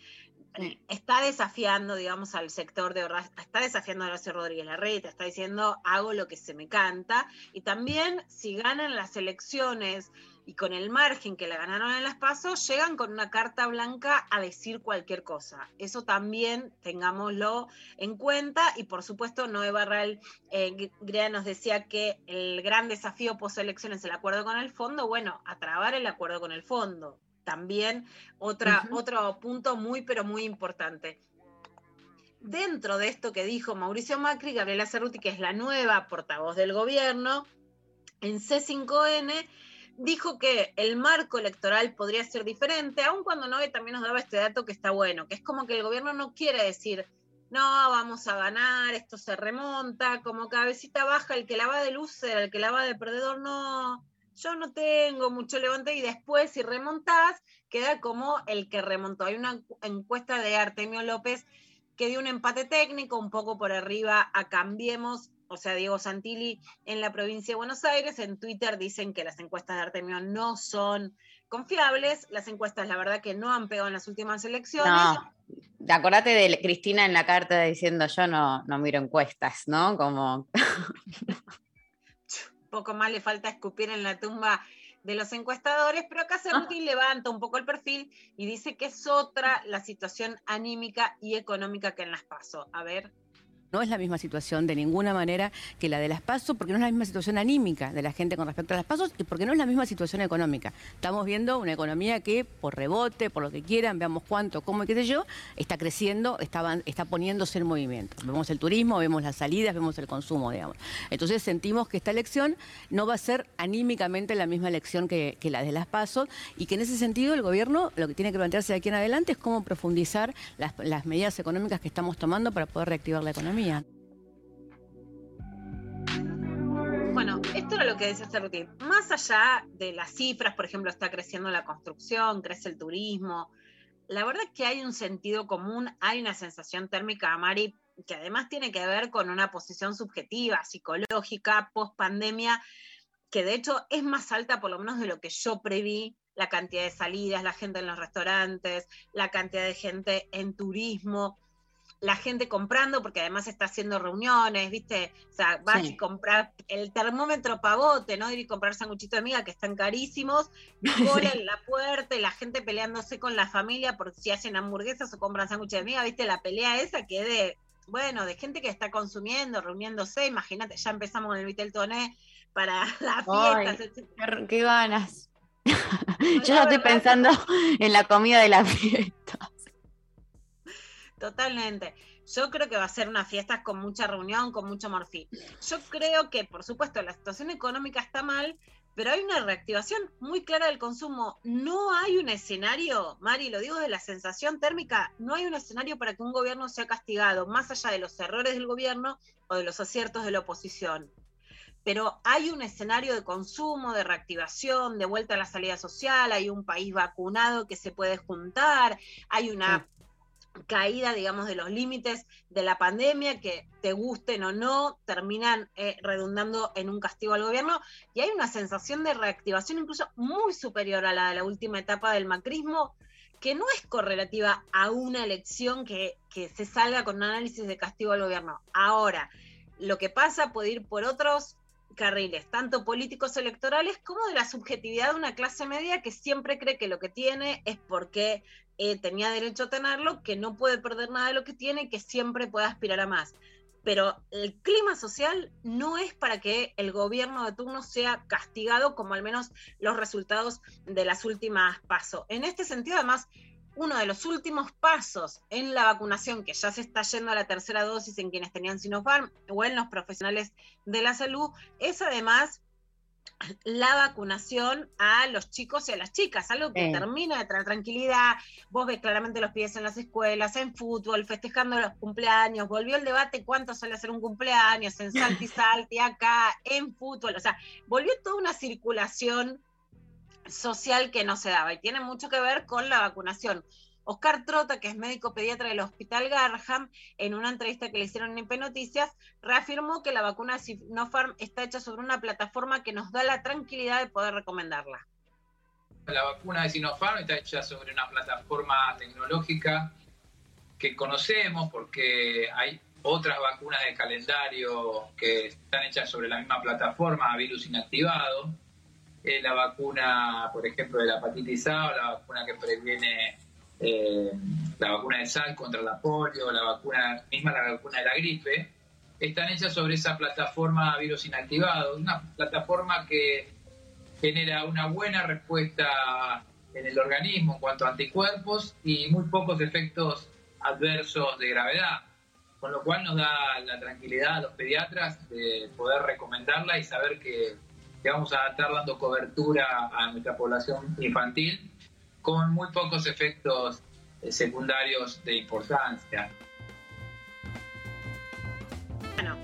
Está desafiando, digamos, al sector de Horacio, está desafiando a Horacio Rodríguez Larreta, está diciendo, hago lo que se me canta, y también si ganan las elecciones y con el margen que la ganaron en las pasos, llegan con una carta blanca a decir cualquier cosa. Eso también tengámoslo en cuenta y por supuesto Noé Barral eh, Grea nos decía que el gran desafío post elecciones es el acuerdo con el fondo, bueno, a trabar el acuerdo con el fondo. También otra, otro punto muy pero muy importante. Dentro de esto que dijo Mauricio Macri, Gabriela Cerruti, que es la nueva portavoz del gobierno, en C5N dijo que el marco electoral podría ser diferente, aun cuando Noé también nos daba este dato que está bueno, que es como que el gobierno no quiere decir, no, vamos a ganar, esto se remonta, como cabecita baja, el que la va de loser, el que la va de perdedor, no, yo no tengo mucho levante y después si remontás, queda como el que remontó. Hay una encuesta de Artemio López que dio un empate técnico, un poco por arriba a Cambiemos, o sea, Diego Santilli en la provincia de Buenos Aires. En Twitter dicen que las encuestas de Artemio no son confiables. Las encuestas, la verdad, que no han pegado en las últimas elecciones. No. Acordate de Cristina en la carta diciendo yo no, no miro encuestas, ¿no? Como. (laughs) Poco más le falta escupir en la tumba de los encuestadores, pero acá Cerruti levanta un poco el perfil y dice que es otra la situación anímica y económica que en las paso. A ver. No es la misma situación de ninguna manera que la de las pasos, porque no es la misma situación anímica de la gente con respecto a las pasos y porque no es la misma situación económica. Estamos viendo una economía que por rebote, por lo que quieran, veamos cuánto, cómo y qué sé yo, está creciendo, está, poniéndose en movimiento. Vemos el turismo, vemos las salidas, vemos el consumo, digamos. Entonces sentimos que esta elección no va a ser anímicamente la misma elección que, que la de las pasos y que en ese sentido el gobierno lo que tiene que plantearse de aquí en adelante es cómo profundizar las, las medidas económicas que estamos tomando para poder reactivar la economía. Bueno, esto era lo que decía Cerruti. Más allá de las cifras, por ejemplo, está creciendo la construcción, crece el turismo. La verdad es que hay un sentido común, hay una sensación térmica, Mari, que además tiene que ver con una posición subjetiva, psicológica, post pandemia, que de hecho es más alta por lo menos de lo que yo preví, la cantidad de salidas, la gente en los restaurantes, la cantidad de gente en turismo la gente comprando, porque además está haciendo reuniones, ¿viste? O sea, vas y comprar el termómetro pavote, ¿no? Ir y comprar sanguchitos de miga que están carísimos, cola (laughs) en la puerta y la gente peleándose con la familia por si hacen hamburguesas o compran sándwiches de miga, ¿viste? La pelea esa que de, bueno, de gente que está consumiendo, reuniéndose, imagínate, ya empezamos con el Vitel Toné para (laughs) las fiestas. qué, qué ganas. (laughs) Yo ya estoy pensando en la comida de la fiesta. Totalmente. Yo creo que va a ser una fiesta con mucha reunión, con mucho morfín. Yo creo que, por supuesto, la situación económica está mal, pero hay una reactivación muy clara del consumo. No hay un escenario, Mari, lo digo de la sensación térmica, no hay un escenario para que un gobierno sea castigado, más allá de los errores del gobierno o de los aciertos de la oposición. Pero hay un escenario de consumo, de reactivación, de vuelta a la salida social, hay un país vacunado que se puede juntar, hay una caída, digamos, de los límites de la pandemia, que te gusten o no, terminan eh, redundando en un castigo al gobierno, y hay una sensación de reactivación incluso muy superior a la de la última etapa del macrismo, que no es correlativa a una elección que, que se salga con un análisis de castigo al gobierno. Ahora, lo que pasa puede ir por otros carriles, tanto políticos electorales como de la subjetividad de una clase media que siempre cree que lo que tiene es porque eh, tenía derecho a tenerlo, que no puede perder nada de lo que tiene, que siempre puede aspirar a más. Pero el clima social no es para que el gobierno de turno sea castigado como al menos los resultados de las últimas pasos. En este sentido, además, uno de los últimos pasos en la vacunación, que ya se está yendo a la tercera dosis en quienes tenían Sinopharm o en los profesionales de la salud, es además la vacunación a los chicos y a las chicas, algo que termina de traer tranquilidad. Vos ves claramente los pies en las escuelas, en fútbol, festejando los cumpleaños. Volvió el debate cuánto sale hacer un cumpleaños en Salti Salti, acá, en fútbol. O sea, volvió toda una circulación social que no se daba y tiene mucho que ver con la vacunación. Oscar Trota, que es médico pediatra del Hospital Garham, en una entrevista que le hicieron en IP Noticias, reafirmó que la vacuna Sinopharm está hecha sobre una plataforma que nos da la tranquilidad de poder recomendarla. La vacuna de Sinopharm está hecha sobre una plataforma tecnológica que conocemos porque hay otras vacunas de calendario que están hechas sobre la misma plataforma, virus inactivado. Eh, la vacuna, por ejemplo, de la hepatitis A la vacuna que previene eh, la vacuna de sal contra la polio, la vacuna misma la vacuna de la gripe, están hechas sobre esa plataforma virus inactivado, una plataforma que genera una buena respuesta en el organismo en cuanto a anticuerpos y muy pocos efectos adversos de gravedad, con lo cual nos da la tranquilidad a los pediatras de poder recomendarla y saber que que vamos a estar dando cobertura a nuestra población infantil con muy pocos efectos eh, secundarios de importancia. Bueno,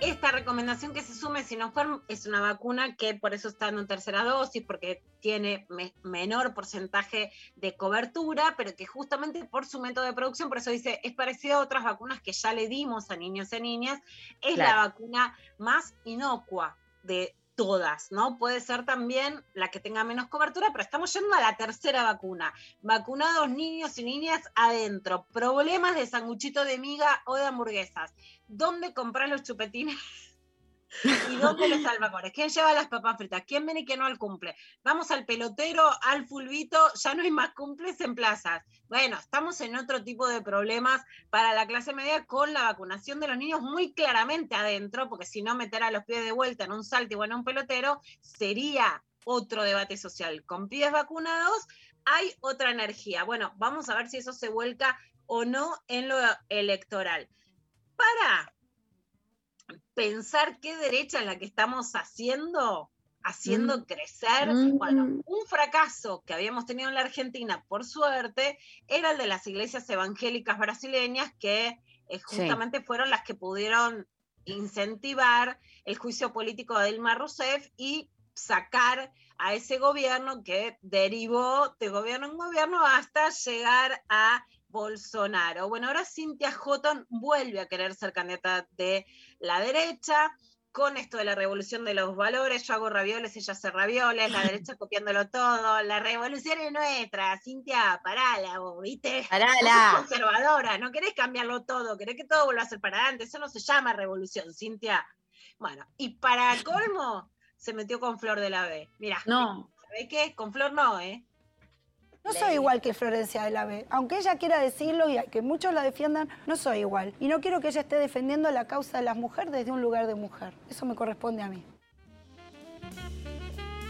esta recomendación que se sume Sinopharm es una vacuna que por eso está en tercera dosis, porque tiene me- menor porcentaje de cobertura, pero que justamente por su método de producción, por eso dice, es parecido a otras vacunas que ya le dimos a niños y niñas, es la vacuna más inocua de todas, ¿no? Puede ser también la que tenga menos cobertura, pero estamos yendo a la tercera vacuna. Vacunados niños y niñas adentro. Problemas de sanguchito de miga o de hamburguesas. ¿Dónde comprar los chupetines? (laughs) ¿Y dónde los alfajores? ¿Quién lleva las papas fritas? ¿Quién viene y quién no al cumple? Vamos al pelotero, al fulbito, ya no hay más cumples en plazas. Bueno, estamos en otro tipo de problemas para la clase media con la vacunación de los niños muy claramente adentro, porque si no meter a los pies de vuelta en un salto o en un pelotero sería otro debate social. Con pies vacunados hay otra energía. Bueno, vamos a ver si eso se vuelca o no en lo electoral. Para pensar qué derecha es la que estamos haciendo, haciendo Mm. crecer. Mm. Bueno, un fracaso que habíamos tenido en la Argentina, por suerte, era el de las iglesias evangélicas brasileñas que eh, Sí. justamente fueron las que pudieron incentivar el juicio político de Dilma Rousseff y sacar a ese gobierno que derivó de gobierno en gobierno hasta llegar a Bolsonaro. Bueno, ahora Cynthia Houghton vuelve a querer ser candidata de la derecha con esto de la revolución de los valores. Yo hago ravioles, ella hace ravioles, la derecha (laughs) copiándolo todo. La revolución es nuestra, Cintia, parala vos, ¿viste? Parala. Conservadora, no querés cambiarlo todo, querés que todo vuelva a ser para adelante. Eso no se llama revolución, Cintia. Bueno, y para colmo, se metió con Flor de la B. Mira, No. ¿sabés qué? Con Flor no, ¿eh? No soy igual que Florencia de la B. Aunque ella quiera decirlo y que muchos la defiendan, no soy igual. Y no quiero que ella esté defendiendo la causa de las mujeres desde un lugar de mujer. Eso me corresponde a mí.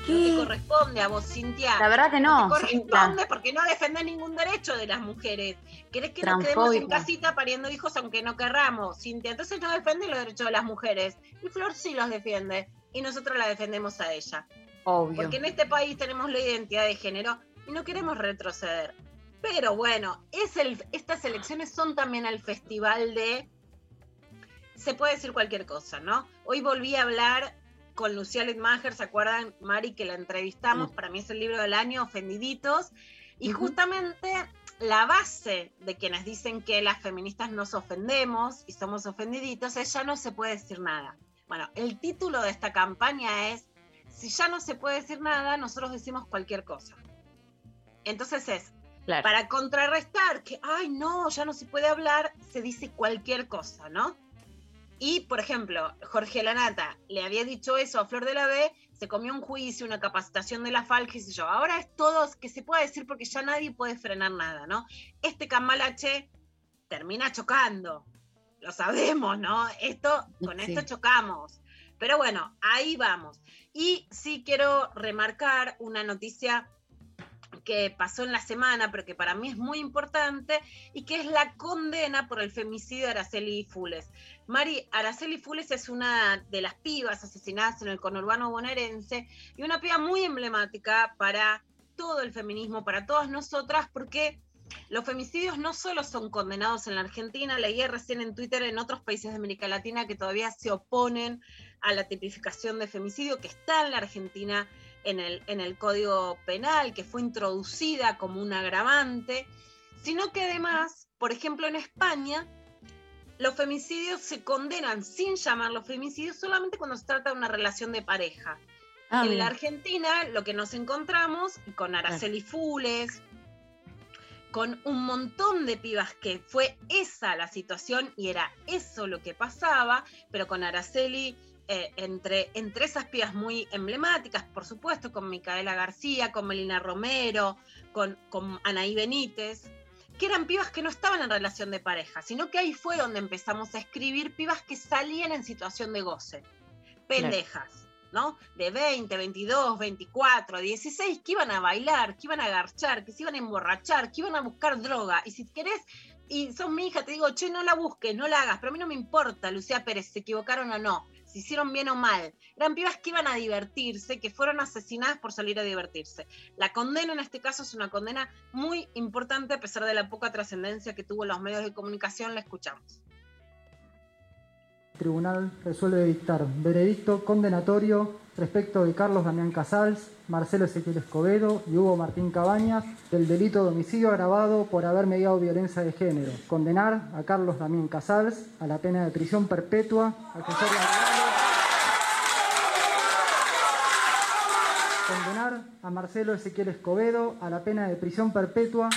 No te corresponde a vos, Cintia. La verdad que no, te corresponde Cintia. porque no defendés ningún derecho de las mujeres. Querés que nos quedemos en casita pariendo hijos aunque no querramos, Cintia. Entonces no defendés los derechos de las mujeres. Y Flor sí los defiende. Y nosotros la defendemos a ella. Obvio. Porque en este país tenemos la identidad de género y no queremos retroceder. Pero bueno, es el, estas elecciones son también el festival de... Se puede decir cualquier cosa, ¿no? Hoy volví a hablar con Lucía Littmacher, ¿se acuerdan, Mari, que la entrevistamos? Para mí es el libro del año, Ofendiditos. Y justamente la base de quienes dicen que las feministas nos ofendemos y somos ofendiditos es ya no se puede decir nada. Bueno, el título de esta campaña es si ya no se puede decir nada, nosotros decimos cualquier cosa. Entonces es, Claro. para contrarrestar que, ay, no, ya no se puede hablar, se dice cualquier cosa, ¿no? Y, por ejemplo, Jorge Lanata le había dicho eso a Flor de la B, se comió un juicio, una capacitación de la FAL, qué sé yo. Ahora es todo que se puede decir porque ya nadie puede frenar nada, ¿no? Este Camalache termina chocando, lo sabemos, ¿no? Esto, con Sí. esto chocamos. Pero bueno, ahí vamos. Y sí quiero remarcar una noticia que pasó en la semana, pero que para mí es muy importante, y que es la condena por el femicidio de Araceli Fules. Mari, Araceli Fules es una de las pibas asesinadas en el conurbano bonaerense, y una piba muy emblemática para todo el feminismo, para todas nosotras, porque los femicidios no solo son condenados en la Argentina, leí recién en Twitter en otros países de América Latina que todavía se oponen a la tipificación de femicidio que está en la Argentina en el, en el Código Penal, que fue introducida como un agravante, sino que además, por ejemplo, en España, los femicidios se condenan sin llamarlos femicidios solamente cuando se trata de una relación de pareja. Ah, en la Argentina, lo que nos encontramos con Araceli Fules, con un montón de pibas que fue esa la situación y era eso lo que pasaba, pero con Araceli eh, entre, entre esas pibas muy emblemáticas, por supuesto, con Micaela García, con Melina Romero, con, con Anaí Benítez, que eran pibas que no estaban en relación de pareja, sino que ahí fue donde empezamos a escribir pibas que salían en situación de goce, pendejas. ¿no? De 20, 22, 24, 16, que iban a bailar, que iban a garchar, que se iban a emborrachar, que iban a buscar droga. Y si querés, y sos mi hija, te digo, che, no la busques, no la hagas, pero a mí no me importa, Lucía Pérez, se equivocaron o no. Si hicieron bien o mal. Eran pibas que iban a divertirse, que fueron asesinadas por salir a divertirse. La condena en este caso es una condena muy importante a pesar de la poca trascendencia que tuvo los medios de comunicación. La escuchamos. El tribunal resuelve dictar veredicto condenatorio respecto de Carlos Damián Casals, Marcelo Ezequiel Escobedo y Hugo Martín Cabañas del delito de homicidio agravado por haber mediado violencia de género. Condenar a Carlos Damián Casals a la pena de prisión perpetua. Condenar a Marcelo Ezequiel Escobedo a la pena de prisión perpetua.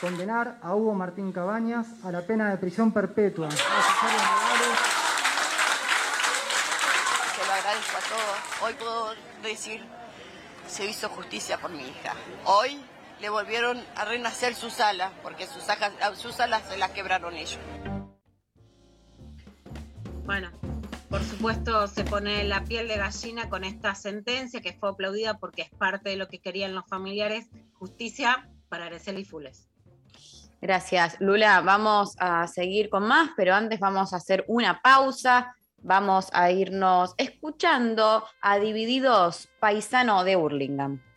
Condenar a Hugo Martín Cabañas a la pena de prisión perpetua. accesorios legales. Se lo agradezco a todos. Hoy puedo decir, se hizo justicia por mi hija. Hoy le volvieron a renacer sus alas, porque sus, ajas- sus alas se las quebraron ellos. Bueno, por supuesto se pone la piel de gallina con esta sentencia que fue aplaudida porque es parte de lo que querían los familiares. Justicia para Araceli Fules. Gracias, Lula. Vamos a seguir con más, pero antes vamos a hacer una pausa. Vamos a irnos escuchando a Divididos, paisano de Burlingame.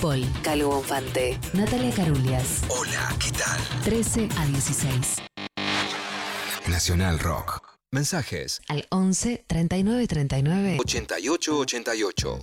Ripoll, Calvo Bonfante, Natalia Carulias. Hola, ¿qué tal? 13 a 16. Nacional Rock. Mensajes Al 11 39 39 88 88.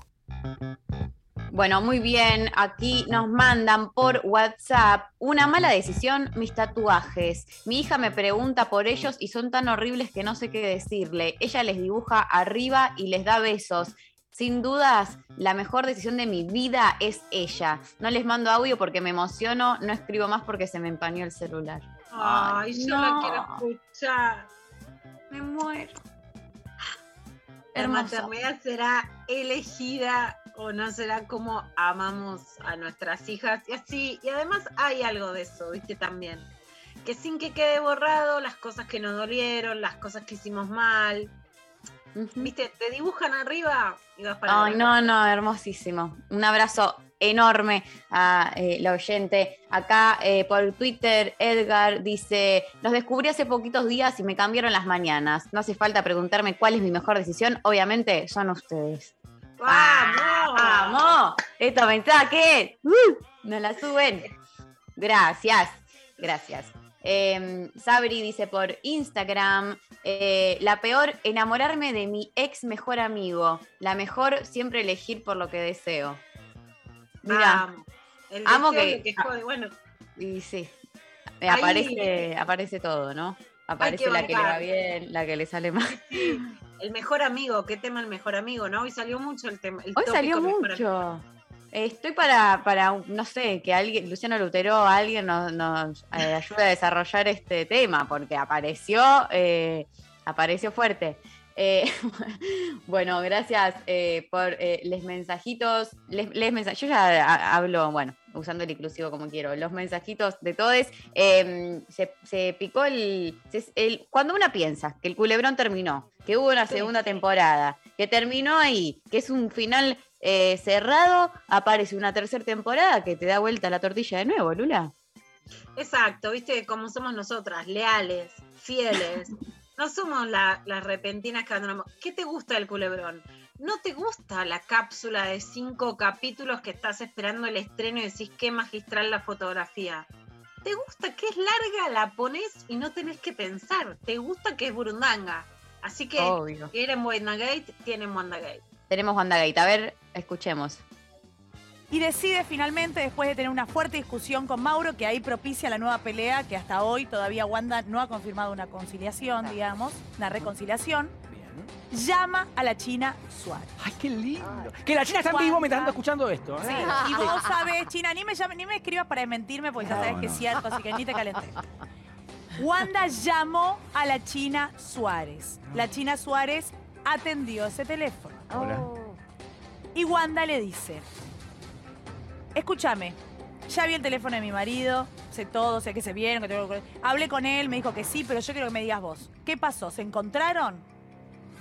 Bueno, muy bien. Aquí nos mandan por WhatsApp una mala decisión, mis tatuajes. Mi hija me pregunta por ellos y son tan horribles que no sé qué decirle. Ella les dibuja arriba y les da besos. Sin dudas, la mejor decisión de mi vida es ella. No les mando audio porque me emociono, no escribo más porque se me empañó el celular. Ay, yo no. la quiero escuchar. Me muero. La Hermoso. maternidad será elegida o no será como amamos a nuestras hijas. Y así, y además hay algo de eso, viste, también. Que sin que quede borrado las cosas que nos dolieron, las cosas que hicimos mal. Viste, te dibujan arriba y vas para Ay, no, no, hermosísimo. Un abrazo enorme a eh, la oyente. Acá eh, por Twitter, Edgar dice: Los descubrí hace poquitos días y me cambiaron las mañanas. No hace falta preguntarme cuál es mi mejor decisión. Obviamente son ustedes. ¡Vamos! ¡Vamos! Estos mensajes ¡uh! nos la suben. Gracias, gracias. Eh, Sabri dice por Instagram, eh, la peor, enamorarme de mi ex mejor amigo. La mejor, siempre elegir por lo que deseo. Mira, Amo. El amo deseo que- jode. Bueno, y sí, Ahí- aparece, aparece todo, ¿no? Aparece que la que le va bien, la que le sale mal. el mejor amigo, ¿qué tema el mejor amigo, no? Hoy salió mucho el tema. el Hoy salió mucho. Estoy para, para, no sé, que alguien, Luciano Lutero, alguien nos, nos, eh, ayude a desarrollar este tema, porque apareció, eh, apareció fuerte. Eh, (laughs) bueno, gracias eh, por eh, los mensajitos. Les, les mensa- Yo ya ha- hablo, bueno, usando el inclusivo como quiero. Los mensajitos de todos. eh, se, se picó el, se- el- Cuando una piensa que el culebrón terminó, que hubo una segunda temporada, que terminó ahí, que es un final eh, cerrado, aparece una tercera temporada que te da vuelta la tortilla de nuevo, Lula. Exacto, viste como somos nosotras, leales, fieles. No somos la- las repentinas que abandonamos. ¿Qué te gusta del culebrón? ¿No te gusta la cápsula de cinco capítulos que estás esperando el estreno y decís qué magistral la fotografía? ¿Te gusta que es larga, la pones y no tenés que pensar? ¿Te gusta que es burundanga? Así que, Obvio. quieren WandaGate, tienen WandaGate. Tenemos WandaGate. A ver, escuchemos. Y decide finalmente, después de tener una fuerte discusión con Mauro, que ahí propicia la nueva pelea, que hasta hoy todavía Wanda no ha confirmado una conciliación, digamos, una reconciliación. Llama a la China Suárez. Ay, qué lindo. Que la China está en vivo mientras anda escuchando esto. Sí, ¿eh? y vos sabés, China, ni me, llame- ni me escribas para mentirme porque ya No, sabés que no. es cierto, así que ni te calenté. (laughs) Wanda llamó a la China Suárez. La China Suárez atendió ese teléfono. Hola. Y Wanda le dice, escúchame, ya vi el teléfono de mi marido, sé todo, sé que se vieron, que tengo que- Hablé con él, me dijo que sí, pero yo quiero que me digas vos. ¿Qué pasó? ¿Se encontraron?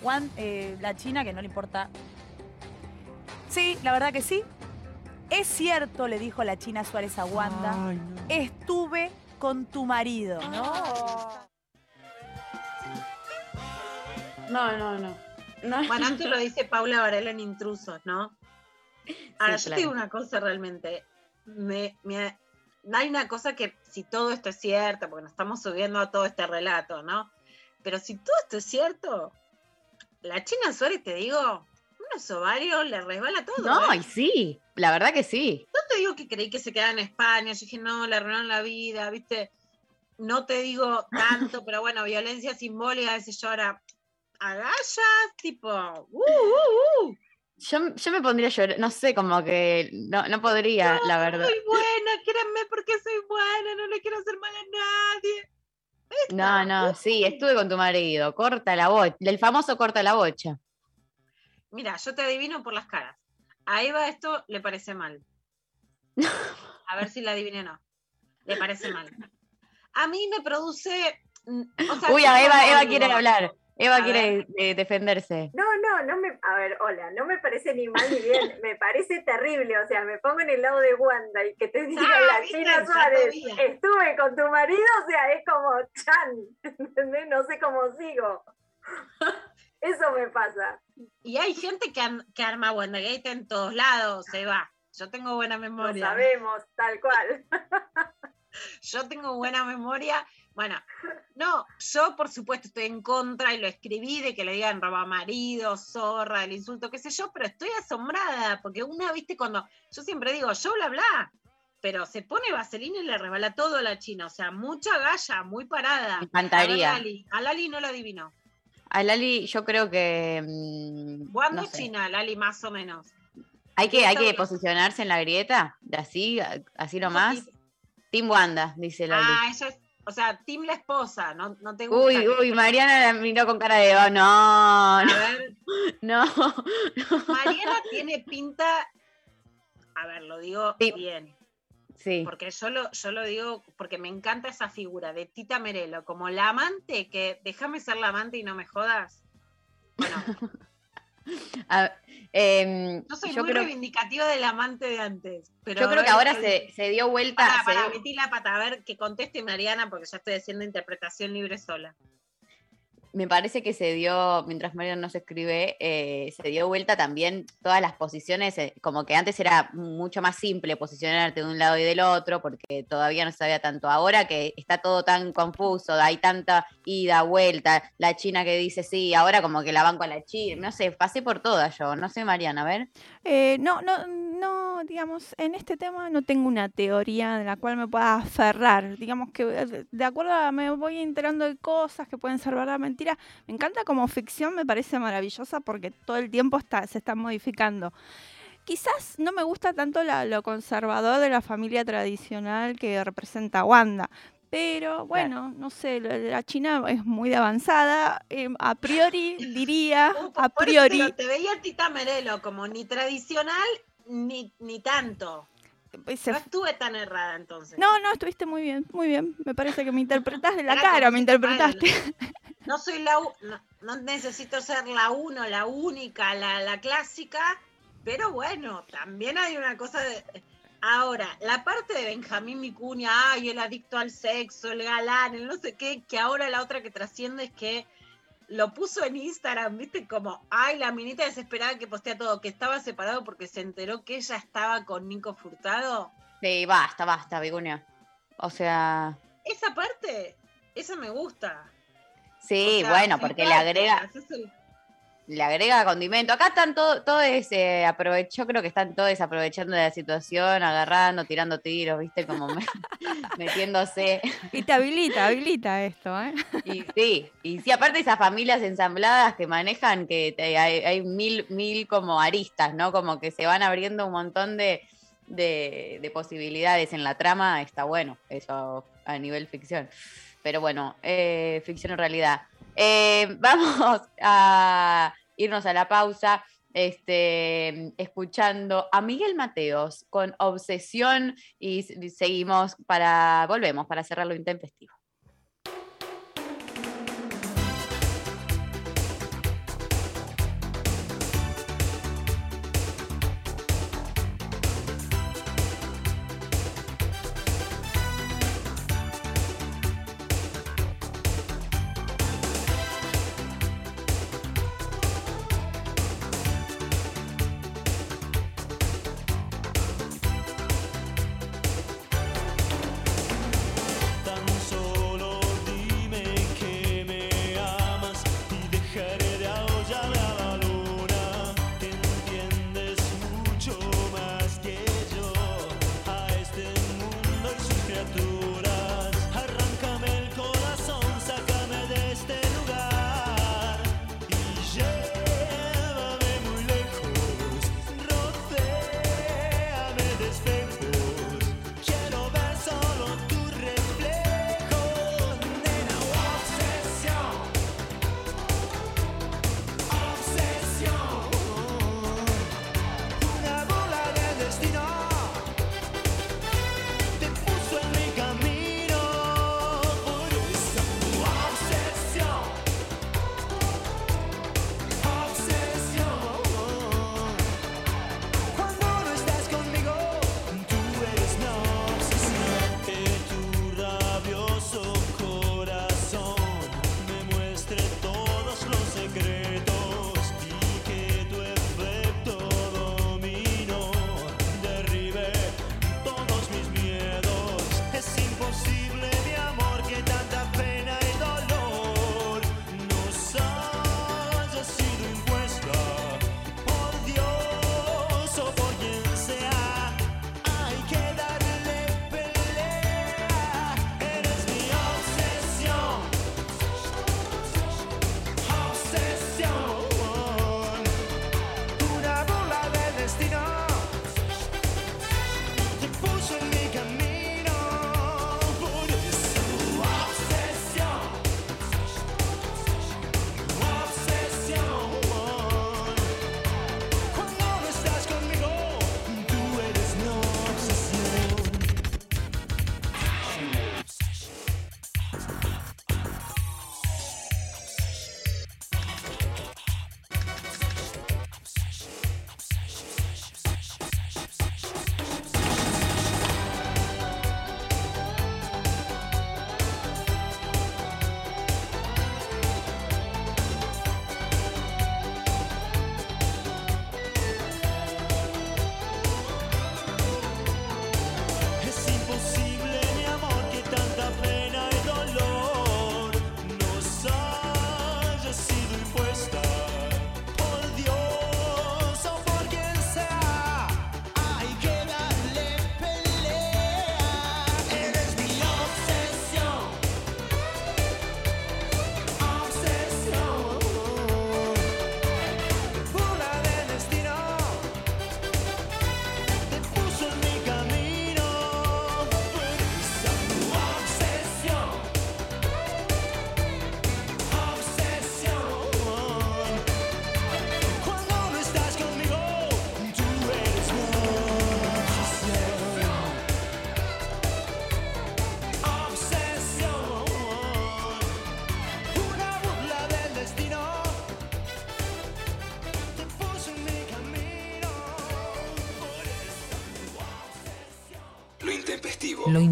Wan- eh, la China, que no le importa. Sí, la verdad que sí. Es cierto, le dijo la China Suárez a Wanda. Estuve con tu marido. No, no, no. Bueno, antes lo dice Paula Varela en Intrusos, ¿no? Ahora, Sí, yo claro. te digo una cosa realmente. Me, me- hay una cosa que, si todo esto es cierto, porque nos estamos subiendo a todo este relato, ¿no? Pero si todo esto es cierto, la China Suárez, te digo, unos ovarios le resbala todo. No, ¿eh? y sí, la verdad que sí. No te digo que creí que se quedaba en España, yo dije, no, le arruinaron la vida, ¿viste? No te digo tanto, (laughs) pero bueno, violencia simbólica, a veces yo ahora, agallas, tipo, uh, uh, uh. Yo, yo me pondría a llorar, no sé, como que no, no podría, la verdad. Soy (laughs) buena, quérenme porque soy buena, no le quiero hacer mal a nadie. No, no, sí, estuve con tu marido, corta la bocha, el famoso corta la bocha. Mira, yo te adivino por las caras. A Eva esto le parece mal. A ver si la adiviné o no. Le parece mal. A mí me produce. mm, o sea, Uy, a Eva, Eva quiere hablar, Eva A quiere eh, defenderse. No, no, no me. A ver, hola, no me parece ni mal ni bien, me parece terrible. O sea, me pongo en el lado de Wanda y que te diga Ah, la China Suárez, estuve con tu marido, o sea, es como Chan, (laughs) ¿entendés? No sé cómo sigo. Eso me pasa. Y hay gente que, que arma WandaGate en todos lados, se va. Yo tengo buena Lo memoria. sabemos, tal cual. (laughs) Yo tengo buena memoria. Bueno, no, yo por supuesto estoy en contra y lo escribí de que le digan roba marido, zorra, el insulto, qué sé yo, pero estoy asombrada porque una, viste, cuando yo siempre digo, yo bla bla, pero se pone vaselina y le rebala todo a la china, o sea, mucha galla, muy parada. Me encantaría. A, Lali, a Lali no lo adivinó. A Lali, yo creo que. mm, Wanda no sé. China, Lali, más o menos. Hay que, hay que posicionarse en la grieta, de así, así nomás. Team Wanda, dice Lali. Ah, ella es, o sea, Tim la esposa, no, no te gusta. uy, que- uy, Mariana la miró con cara de oh, no, A no, ver, (laughs) no. Mariana tiene pinta, a ver, lo digo Sí. bien, Sí. porque yo lo, yo lo digo porque me encanta esa figura de Tita Merelo, como la amante, que déjame ser la amante y no me jodas. (laughs) A- em, Yo soy yo muy creo, reivindicativa del amante de antes. Pero yo creo que ahora se, se dio vuelta. Dio- metí la pata, a ver, que conteste Mariana, porque ya estoy haciendo interpretación libre sola. Me parece que se dio, mientras Mariana nos escribe, eh, se dio vuelta también todas las posiciones, eh, como que antes era mucho más simple posicionarte de un lado y del otro, porque todavía no sabía tanto. Ahora que está todo tan confuso, hay tanta ida, vuelta, la China que dice sí, ahora como que la banco a la China, no sé, pasé por todas yo, no sé Mariana, a ver. Eh, no, no, no, digamos, en este tema no tengo una teoría de la cual me pueda aferrar. Digamos que eh, de acuerdo a me voy enterando de cosas que pueden ser verdad, mentira. Me encanta como ficción, me parece maravillosa porque todo el tiempo está, se está modificando. Quizás no me gusta tanto la- lo conservador de la familia tradicional que representa Wanda. Pero bueno, no sé, la, China es muy de avanzada. eh, a priori diría, (laughs) a priori, te veía Tita Merelo como ni tradicional ni, ni tanto. se No estuve tan errada entonces. No, no, estuviste muy bien, muy bien. Me parece que me (laughs) interpretaste la cara, me interpretaste. (laughs) No soy la no, no necesito ser la uno, la única, la, la clásica, pero bueno, también hay una cosa de. Ahora, la parte de Benjamín Micuña, ay, el adicto al sexo, el galán, el no sé qué, que ahora la otra que trasciende es que lo puso en Instagram, viste, como, ay, la minita desesperada que postea todo, que estaba separado porque se enteró que ella estaba con Nico Furtado. Sí, basta, basta, Vicuña. O sea, Esa parte, esa me gusta. Sí, O sea, bueno, porque le agrega, el- le agrega condimento. Acá están todos, todo ese aprovech- yo creo que están todos aprovechando de la situación, agarrando, tirando tiros, viste, como me- (laughs) metiéndose. Y te habilita, habilita esto, ¿eh? Y sí, y sí, aparte esas familias ensambladas que manejan, que te- hay, hay mil, mil como aristas, ¿no? Como que se van abriendo un montón de, de, de posibilidades en la trama, está bueno, eso a nivel ficción. Pero bueno, eh, ficción en realidad. Eh, (laughs) vamos a irnos a la pausa. Este, escuchando a Miguel Mateos con obsesión y seguimos para, volvemos para cerrar lo intempestivo.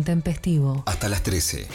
Intempestivo. Hasta las 13.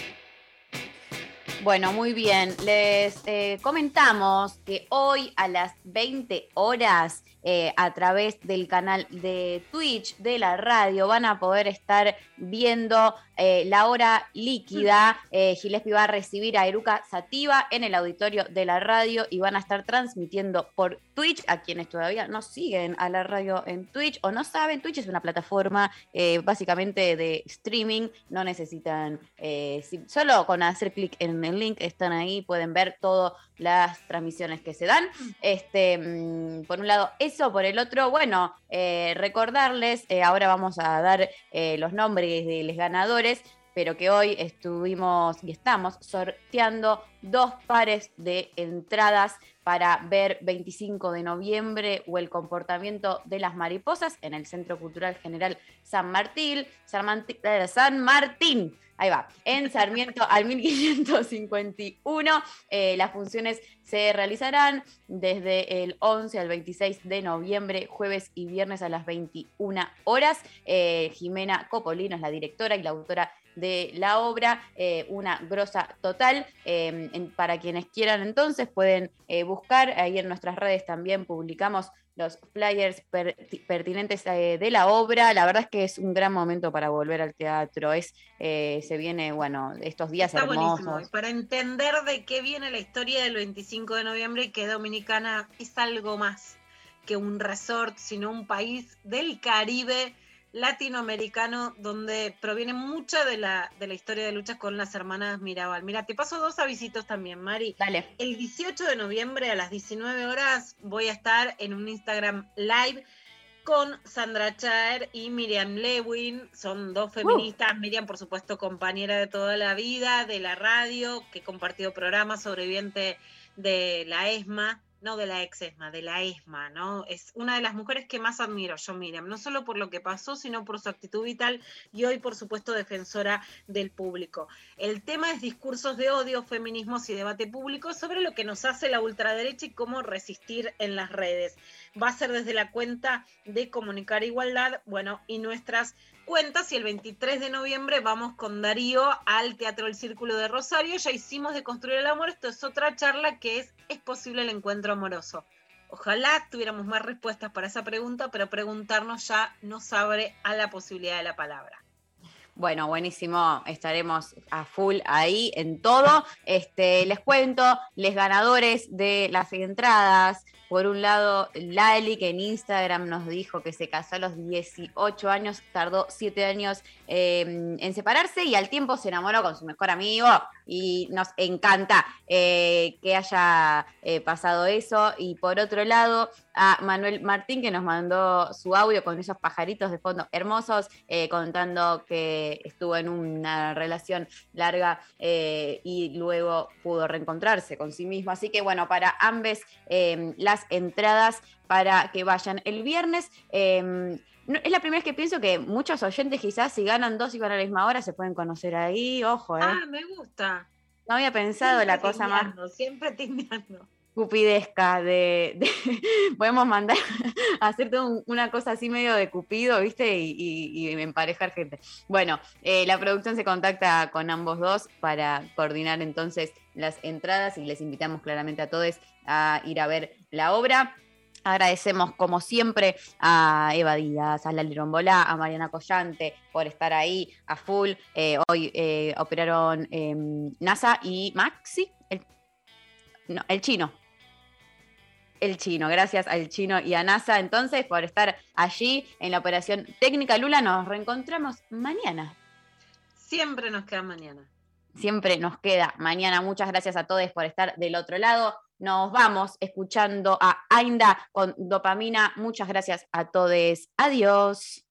Bueno, muy bien. Les eh, comentamos que hoy a las 20 horas, eh, a través del canal de Twitch de la radio, van a poder estar viendo eh, la hora líquida. Eh, Gillespie va a recibir a Eruca Sativa en el auditorio de la radio y van a estar transmitiendo por Twitch a quienes todavía no siguen a la radio en Twitch o no saben. Twitch es una plataforma eh, básicamente de streaming. No necesitan, eh, si- solo con hacer clic en el link están ahí, pueden ver todas las transmisiones que se dan. Este, mm, por un lado, eso, por el otro, bueno, eh, recordarles, eh, ahora vamos a dar eh, los nombres de los ganadores, pero que hoy estuvimos y estamos sorteando dos pares de entradas para ver 25 de noviembre o el comportamiento de las mariposas en el Centro Cultural General San Martín, San, Martín. Ahí va, en Sarmiento al 1551. Eh, las funciones se realizarán desde el 11 al 26 de noviembre, jueves y viernes a las 21 horas. Eh, Jimena Copolino es la directora y la autora de la obra, eh, una grosa total. Para quienes quieran entonces pueden buscar, ahí en nuestras redes también publicamos los flyers perti- pertinentes eh, de la obra. La verdad es que es un gran momento para volver al teatro. Es, eh, se viene, bueno, estos días Está buenísimo. hermosos. Y para entender de qué viene la historia del 25 de noviembre y que Dominicana es algo más que un resort, sino un país del Caribe latinoamericano donde proviene mucha de la, de la historia de luchas con las hermanas Mirabal. Mira, te paso dos avisitos también, Mari. Dale. El 18 de noviembre a las 19 horas voy a estar en un Instagram live con Sandra Chaer y Miriam Lewin. Son dos feministas. Miriam, por supuesto, compañera de toda la vida, de la radio, que compartió programas, sobreviviente de la ESMA, no de la ex ESMA, de la ESMA, ¿no? Es una de las mujeres que más admiro yo, Miriam, no solo por lo que pasó, sino por su actitud vital y hoy, por supuesto, defensora del público. El tema es discursos de odio, feminismos y debate público sobre lo que nos hace la ultraderecha y cómo resistir en las redes. Va a ser desde la cuenta de Comunicar Igualdad, bueno, y nuestras cuentas y el 23 de noviembre vamos con Darío al Teatro El Círculo de Rosario. Ya hicimos de Construir el Amor, esto es otra charla que es ¿Es posible el encuentro amoroso? Ojalá tuviéramos más respuestas para esa pregunta, pero preguntarnos ya nos abre a la posibilidad de la palabra. Bueno, buenísimo. Estaremos a full ahí en todo. Este, les cuento, les ganadores de las entradas. Por un lado, Lali, que en Instagram nos dijo que se casó a los 18 años, tardó 7 años eh, en separarse y al tiempo se enamoró con su mejor amigo y nos encanta eh, que haya eh, pasado eso. Y por otro lado, a Manuel Martín, que nos mandó su audio con esos pajaritos de fondo hermosos, eh, contando que estuvo en una relación larga y luego pudo reencontrarse con sí mismo. Así que bueno, para ambas eh, las entradas para que vayan el viernes. eh, no- es la primera vez que pienso que muchos oyentes quizás si ganan dos y van a la misma hora se pueden conocer ahí, ojo, ¿eh? Ah, me gusta. No había pensado Siempre la cosa más Siempre timeando. cupidesca de, de- (laughs) podemos mandar a (laughs) hacer un- una cosa así medio de cupido, ¿viste? Y, y- y emparejar gente. Bueno, eh, la producción se contacta con ambos dos para coordinar entonces las entradas y les invitamos claramente a todos a ir a ver la obra. Agradecemos como siempre a Eva Díaz, a Lali Rombolá, a Mariana Collante por estar ahí a full. Eh, hoy eh, operaron eh, NASA y Maxi, el, no, el chino, el chino. Gracias al chino y a NASA entonces por estar allí en la operación técnica. Lula, nos reencontramos mañana. Siempre nos queda mañana. Siempre nos queda mañana. Muchas gracias a todos por estar del otro lado. Nos vamos escuchando a Ainda con dopamina. Muchas gracias a todos. Adiós.